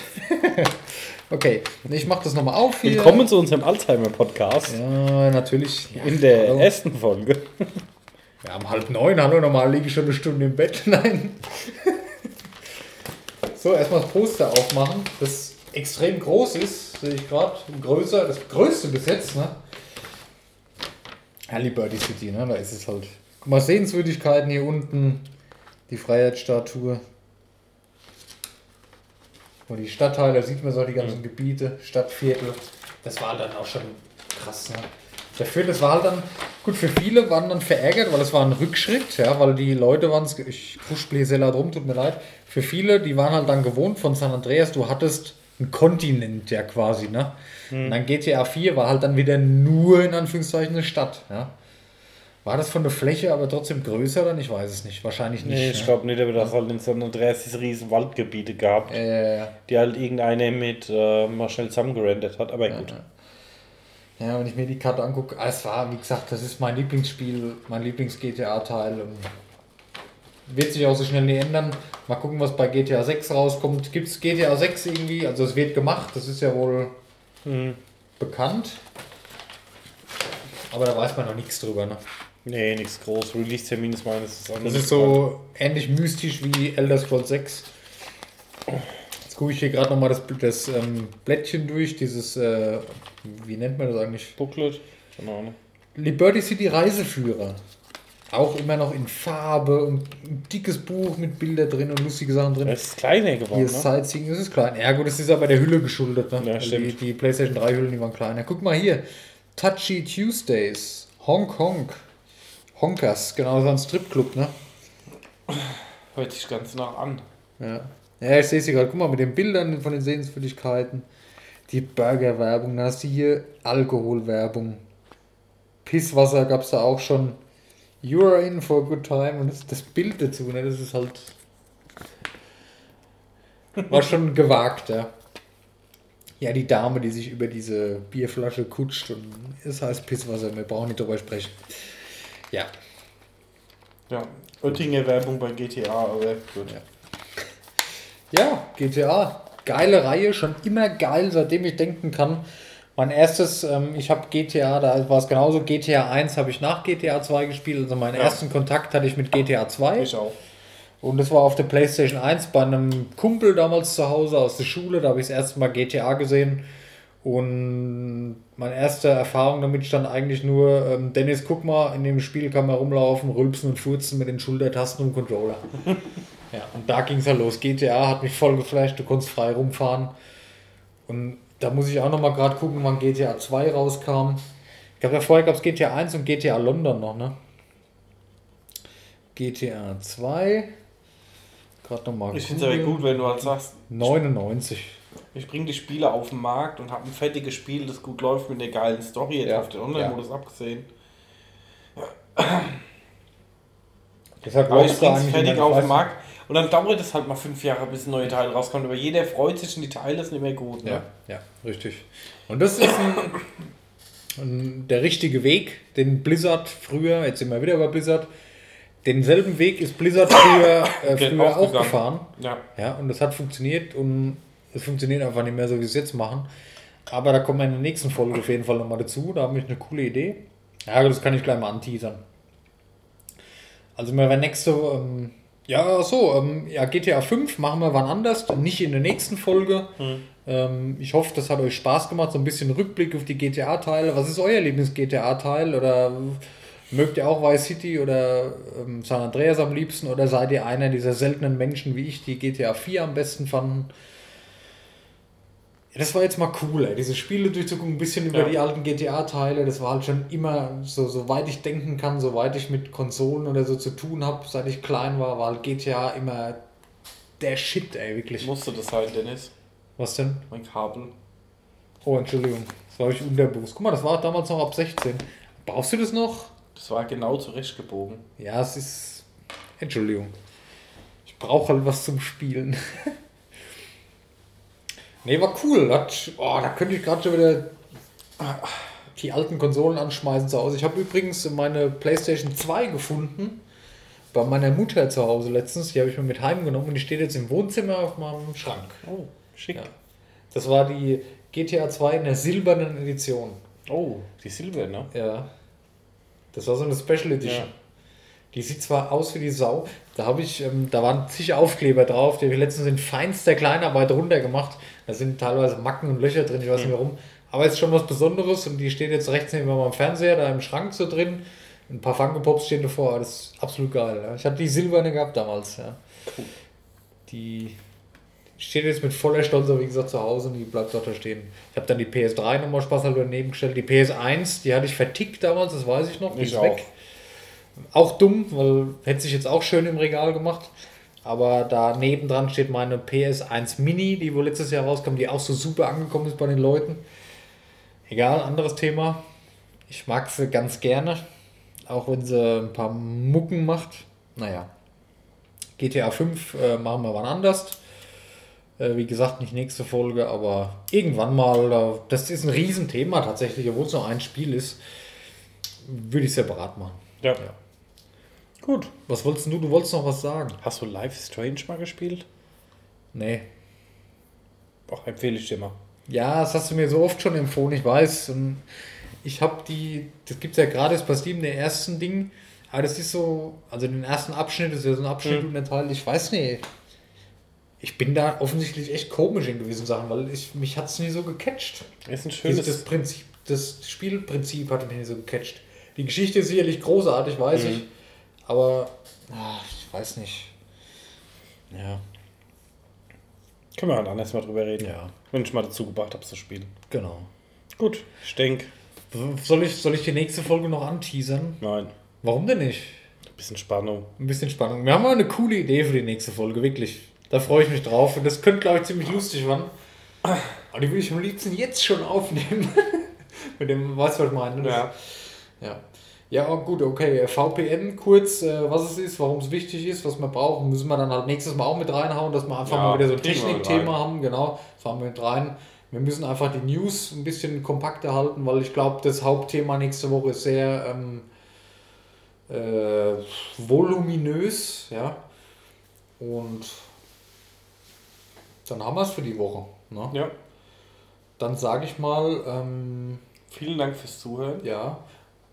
okay, ich mache das nochmal auf hier.
Willkommen zu unserem Alzheimer-Podcast.
Ja, natürlich. Ja,
In der
hallo.
ersten Folge.
Ja, um halb neun, hallo, normal liege ich schon eine Stunde im Bett. Nein. so, erstmal das Poster aufmachen, das extrem groß ist, sehe ich gerade. Größer, das größte bis jetzt, ne? Halliburton City, ne? Da ist es halt. Guck mal, Sehenswürdigkeiten hier unten. Die Freiheitsstatue. Und die Stadtteile, da sieht man so die ganzen Gebiete, Stadtviertel. Das war dann auch schon krass, ne? Dafür, das war halt dann, gut, für viele waren dann verärgert, weil es war ein Rückschritt, ja, weil die Leute waren, ich kuschble sehr laut rum, tut mir leid. Für viele, die waren halt dann gewohnt von San Andreas, du hattest einen Kontinent ja quasi, ne? Und dann GTA 4 war halt dann wieder nur in Anführungszeichen eine Stadt, ja. War das von der Fläche aber trotzdem größer dann? Ich weiß es nicht. Wahrscheinlich nicht.
Nee, ich
ne?
glaube nicht, aber das halt in San Andreas diese riesen Waldgebiete gehabt,
Äh,
die halt irgendeine mit äh, mal schnell zusammengerendert hat, aber gut.
Ja, wenn ich mir die Karte angucke, ah, es war, wie gesagt, das ist mein Lieblingsspiel, mein Lieblings-GTA-Teil. Wird sich auch so schnell nie ändern. Mal gucken, was bei GTA 6 rauskommt. Gibt es GTA 6 irgendwie? Also es wird gemacht, das ist ja wohl
Hm.
bekannt. Aber da weiß man noch nichts drüber. Ne?
Nee, nichts groß. Release-Termin ist meines
Das ist so ähnlich mystisch wie Elder Scrolls 6. Jetzt gucke ich hier gerade nochmal das, das ähm, Blättchen durch, dieses, äh, wie nennt man das eigentlich?
Booklet. Keine Ahnung.
Liberty City Reiseführer. Auch immer noch in Farbe und ein dickes Buch mit Bildern drin und lustige Sachen drin.
Es ist kleiner geworden,
Hier
ne?
Sightseeing, das ist klein. Ja gut, das ist aber der Hülle geschuldet. Ne?
Ja, stimmt.
Die, die PlayStation 3 Hüllen, die waren kleiner. Guck mal hier. Touchy Tuesdays. Honk Honk. Honkers, genau, das war ein Stripclub, ne?
Hört sich ganz nach an.
Ja. Ja, ich sehe sie gerade. Guck mal, mit den Bildern von den Sehenswürdigkeiten. Die Burgerwerbung, dann hast du hier Alkoholwerbung. Pisswasser gab es da auch schon. You are in for a good time. Und das, das Bild dazu, ne, das ist halt. War schon gewagt, ja. Ja, die Dame, die sich über diese Bierflasche kutscht und es heißt Pisswasser, wir brauchen nicht drüber sprechen. Ja.
Ja. Oettinger Werbung bei GTA, aber gut.
Ja, GTA. Geile Reihe, schon immer geil, seitdem ich denken kann. Mein erstes, ähm, ich habe GTA, da war es genauso, GTA 1 habe ich nach GTA 2 gespielt, also meinen
Ja.
ersten Kontakt hatte ich mit GTA 2.
Ich auch.
Und das war auf der PlayStation 1 bei einem Kumpel damals zu Hause aus der Schule, da habe ich das erste Mal GTA gesehen. Und meine erste Erfahrung damit stand eigentlich nur, ähm, Dennis, guck mal, in dem Spiel kann man rumlaufen, rülpsen und furzen mit den Schultertasten und Controller. ja, und da ging es halt los. GTA hat mich voll geflasht, du konntest frei rumfahren. Und da muss ich auch nochmal gerade gucken, wann GTA 2 rauskam. Ich glaube, vorher gab es GTA 1 und GTA London noch, ne? GTA 2. Gerade nochmal.
Ich finde es aber gut, wenn du halt sagst,
99.
ich bringe die Spiele auf den Markt und habe ein fertiges Spiel, das gut läuft mit einer geilen Story, jetzt
Ja.
auf den Online-Modus abgesehen.
Deshalb
Aber ich bringe es fertig auf den Markt und dann dauert es halt mal fünf Jahre, bis ein neuer Teil rauskommt. Aber jeder freut sich und die Teile sind immer gut. Ne?
Ja, ja, richtig. Und das ist ein, ein, der richtige Weg, den Blizzard früher, jetzt sind wir wieder bei Blizzard, denselben Weg ist Blizzard früher, äh, früher auch gefahren.
Ja.
Ja, und das hat funktioniert und es funktioniert einfach nicht mehr so, wie sie es jetzt machen. Aber da kommen wir in der nächsten Folge auf jeden Fall nochmal dazu. Da habe ich eine coole Idee. Ja, das kann ich gleich mal anteasern. Also wir werden nächste, ähm, ja so, ähm, ja, GTA 5 machen wir wann anders, nicht in der nächsten Folge. Ähm, ich hoffe, das hat euch Spaß gemacht, so ein bisschen Rückblick auf die GTA-Teile. Was ist euer Lieblings-GTA-Teil? Oder mögt ihr auch Vice City oder ähm, San Andreas am liebsten? Oder seid ihr einer dieser seltenen Menschen wie ich, die GTA 4 am besten fanden? Das war jetzt mal cool, ey. diese Spiele durchzugucken, ein bisschen über
Ja.
die alten GTA-Teile. Das war halt schon immer, so soweit ich denken kann, soweit ich mit Konsolen oder so zu tun habe, seit ich klein war, war halt GTA immer der Shit, ey, wirklich.
Musste das sein, Dennis?
Was denn?
Mein Kabel.
Oh, Entschuldigung. Das war ich unterbewusst. Guck mal, das war damals noch ab 16. Brauchst du das noch?
Das war genau zurechtgebogen.
Ja, es ist. Entschuldigung. Ich brauche halt was zum Spielen. nee, war cool. Hat, oh, da könnte ich gerade schon wieder die alten Konsolen anschmeißen zu Hause. Ich habe übrigens meine PlayStation 2 gefunden. Bei meiner Mutter zu Hause letztens. Die habe ich mir mit heimgenommen und die steht jetzt im Wohnzimmer auf meinem Schrank.
Oh, schick.
Ja. Das war die GTA 2 in der silbernen Edition.
Oh, die Silber, ne?
Ja. Das war so eine Special Edition.
Ja.
Die sieht zwar aus wie die Sau, da habe ich, ähm, da waren zig Aufkleber drauf, die habe ich letztens in feinster Kleinarbeit runtergemacht. Da sind teilweise Macken und Löcher drin, ich weiß nicht warum. Aber es ist schon was Besonderes und die steht jetzt rechts neben meinem Fernseher, da im Schrank so drin. Ein paar Funko Pops stehen davor, das ist absolut geil. Ja. Ich hatte die silberne gehabt damals, ja.
Cool.
Die, steht jetzt mit voller Stolz, wie gesagt, zu Hause und die bleibt dort da stehen. Ich habe dann die PS3 nochmal Spaß halber daneben gestellt. Die PS1, die hatte ich vertickt damals, das weiß ich noch. Die
Ich
ist
auch.
weg. Auch dumm, weil hätte sich jetzt auch schön im Regal gemacht. Aber da nebendran steht meine PS1 Mini, die wohl letztes Jahr rauskam, die auch so super angekommen ist bei den Leuten. Egal, anderes Thema. Ich mag sie ganz gerne, auch wenn sie ein paar Mucken macht. Naja, GTA 5 äh, machen wir wann anders. Äh, wie gesagt, nicht nächste Folge, aber irgendwann mal. Das ist ein Riesenthema tatsächlich, obwohl es nur ein Spiel ist. Würde ich separat machen.
Ja.
Ja.
Gut.
Was wolltest du? Du wolltest noch was sagen?
Hast du Life is Strange mal gespielt?
Nee.
Ach, empfehle ich dir mal.
Ja, das hast du mir so oft schon empfohlen, ich weiß. Und ich habe die, das gibt es ja gratis bei Steam, den ersten Ding. Aber das ist so, also den ersten Abschnitt, das ist ja so ein Abschnitt
Mhm.
und der Teil, ich weiß nicht. Ich bin da offensichtlich echt komisch in gewissen Sachen, weil ich, mich hat es nie so gecatcht.
Ist ein
Das,
schönes.
das Prinzip, das Spielprinzip hat mich nicht so gecatcht. Die Geschichte ist sicherlich großartig, weiß
Mhm.
ich. Aber, ah, ich weiß nicht. Ja,
Können wir halt anders mal drüber reden.
ja,
Wenn ich mal dazu gebracht habe zu spielen.
genau.
Gut, ich denke,
Soll ich, soll ich die nächste Folge noch anteasern?
nein.
Warum denn nicht?
Ein bisschen Spannung.
Ein bisschen Spannung. Wir haben mal eine coole Idee für die nächste Folge, wirklich. Da freue ich mich drauf. Und das könnte, glaube ich, ziemlich lustig werden. Aber die will ich am liebsten jetzt schon aufnehmen. Mit dem, weißt du, was ich meine? ne?
Ja.
Ja. Ja, oh, gut, okay. VPN kurz, äh, was es ist, warum es wichtig ist, was wir brauchen, müssen wir dann halt nächstes Mal auch mit reinhauen, dass wir einfach
Ja,
mal wieder so ein Technikthema haben. Genau, das haben wir mit rein. Wir müssen einfach die News ein bisschen kompakter halten, weil ich glaube, das Hauptthema nächste Woche ist sehr ähm, äh, voluminös, ja. Und dann haben wir es für die Woche. Ne?
Ja.
Dann sage ich mal, ähm,
Vielen Dank fürs Zuhören.
ja,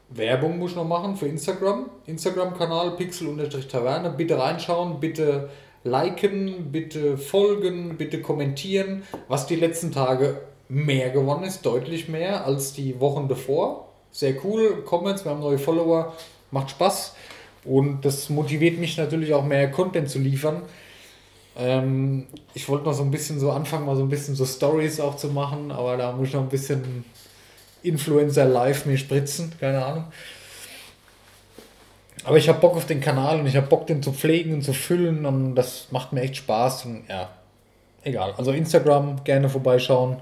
Werbung muss ich noch machen für Instagram. Instagram-Kanal pixel-taverne. Bitte reinschauen, bitte liken, bitte folgen, bitte kommentieren. Was die letzten Tage mehr gewonnen ist, deutlich mehr als die Wochen davor. Sehr cool, Comments, wir haben neue Follower, macht Spaß. Und das motiviert mich natürlich auch mehr Content zu liefern. Ähm, ich wollte noch so ein bisschen so anfangen, mal so ein bisschen so Stories auch zu machen, aber da muss ich noch ein bisschen Influencer live mir spritzen, keine Ahnung. Aber ich habe Bock auf den Kanal und ich habe Bock, den zu pflegen und zu füllen und das macht mir echt Spaß und ja, egal. Also Instagram gerne vorbeischauen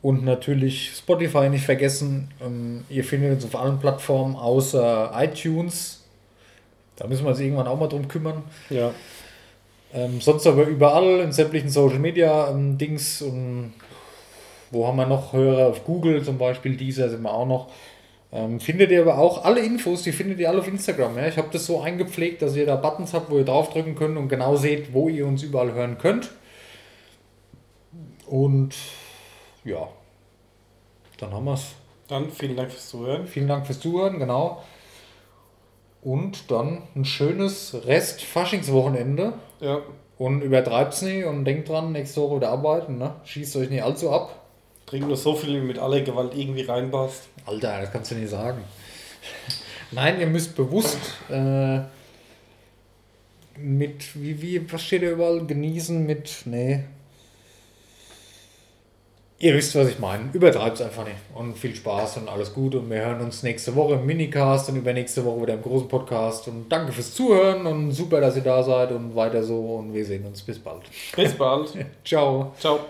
und natürlich Spotify nicht vergessen. Ähm, ihr findet uns auf allen Plattformen außer iTunes. Da müssen wir uns irgendwann auch mal drum kümmern.
Ja.
Ähm, sonst aber überall in sämtlichen Social Media ähm, Dings und wo haben wir noch Hörer auf Google zum Beispiel, dieser sind wir auch noch. Ähm, findet ihr aber auch alle Infos, die findet ihr alle auf Instagram. Ja? Ich habe das so eingepflegt, dass ihr da Buttons habt, wo ihr draufdrücken könnt und genau seht, wo ihr uns überall hören könnt. Und ja, dann haben wir es.
Dann vielen Dank fürs Zuhören.
Vielen Dank fürs Zuhören, genau. Und dann ein schönes Rest-Faschingswochenende.
Ja.
Und übertreibt's nicht und denkt dran, nächste Woche wieder arbeiten, ne? Schießt euch nicht allzu ab.
Trink nur so viel, wie mit aller Gewalt irgendwie reinpasst.
Alter, das kannst du nicht sagen. Nein, ihr müsst bewusst äh, mit, wie, wie, was steht da überall? Genießen mit, nee. Ihr wisst, was ich meine. Übertreibt's einfach nicht. Und viel Spaß und alles gut. Und wir hören uns nächste Woche im Minicast und übernächste Woche wieder im großen Podcast. Und danke fürs Zuhören und super, dass ihr da seid und weiter so. Und wir sehen uns. Bis bald.
Bis bald.
Ciao.
Ciao.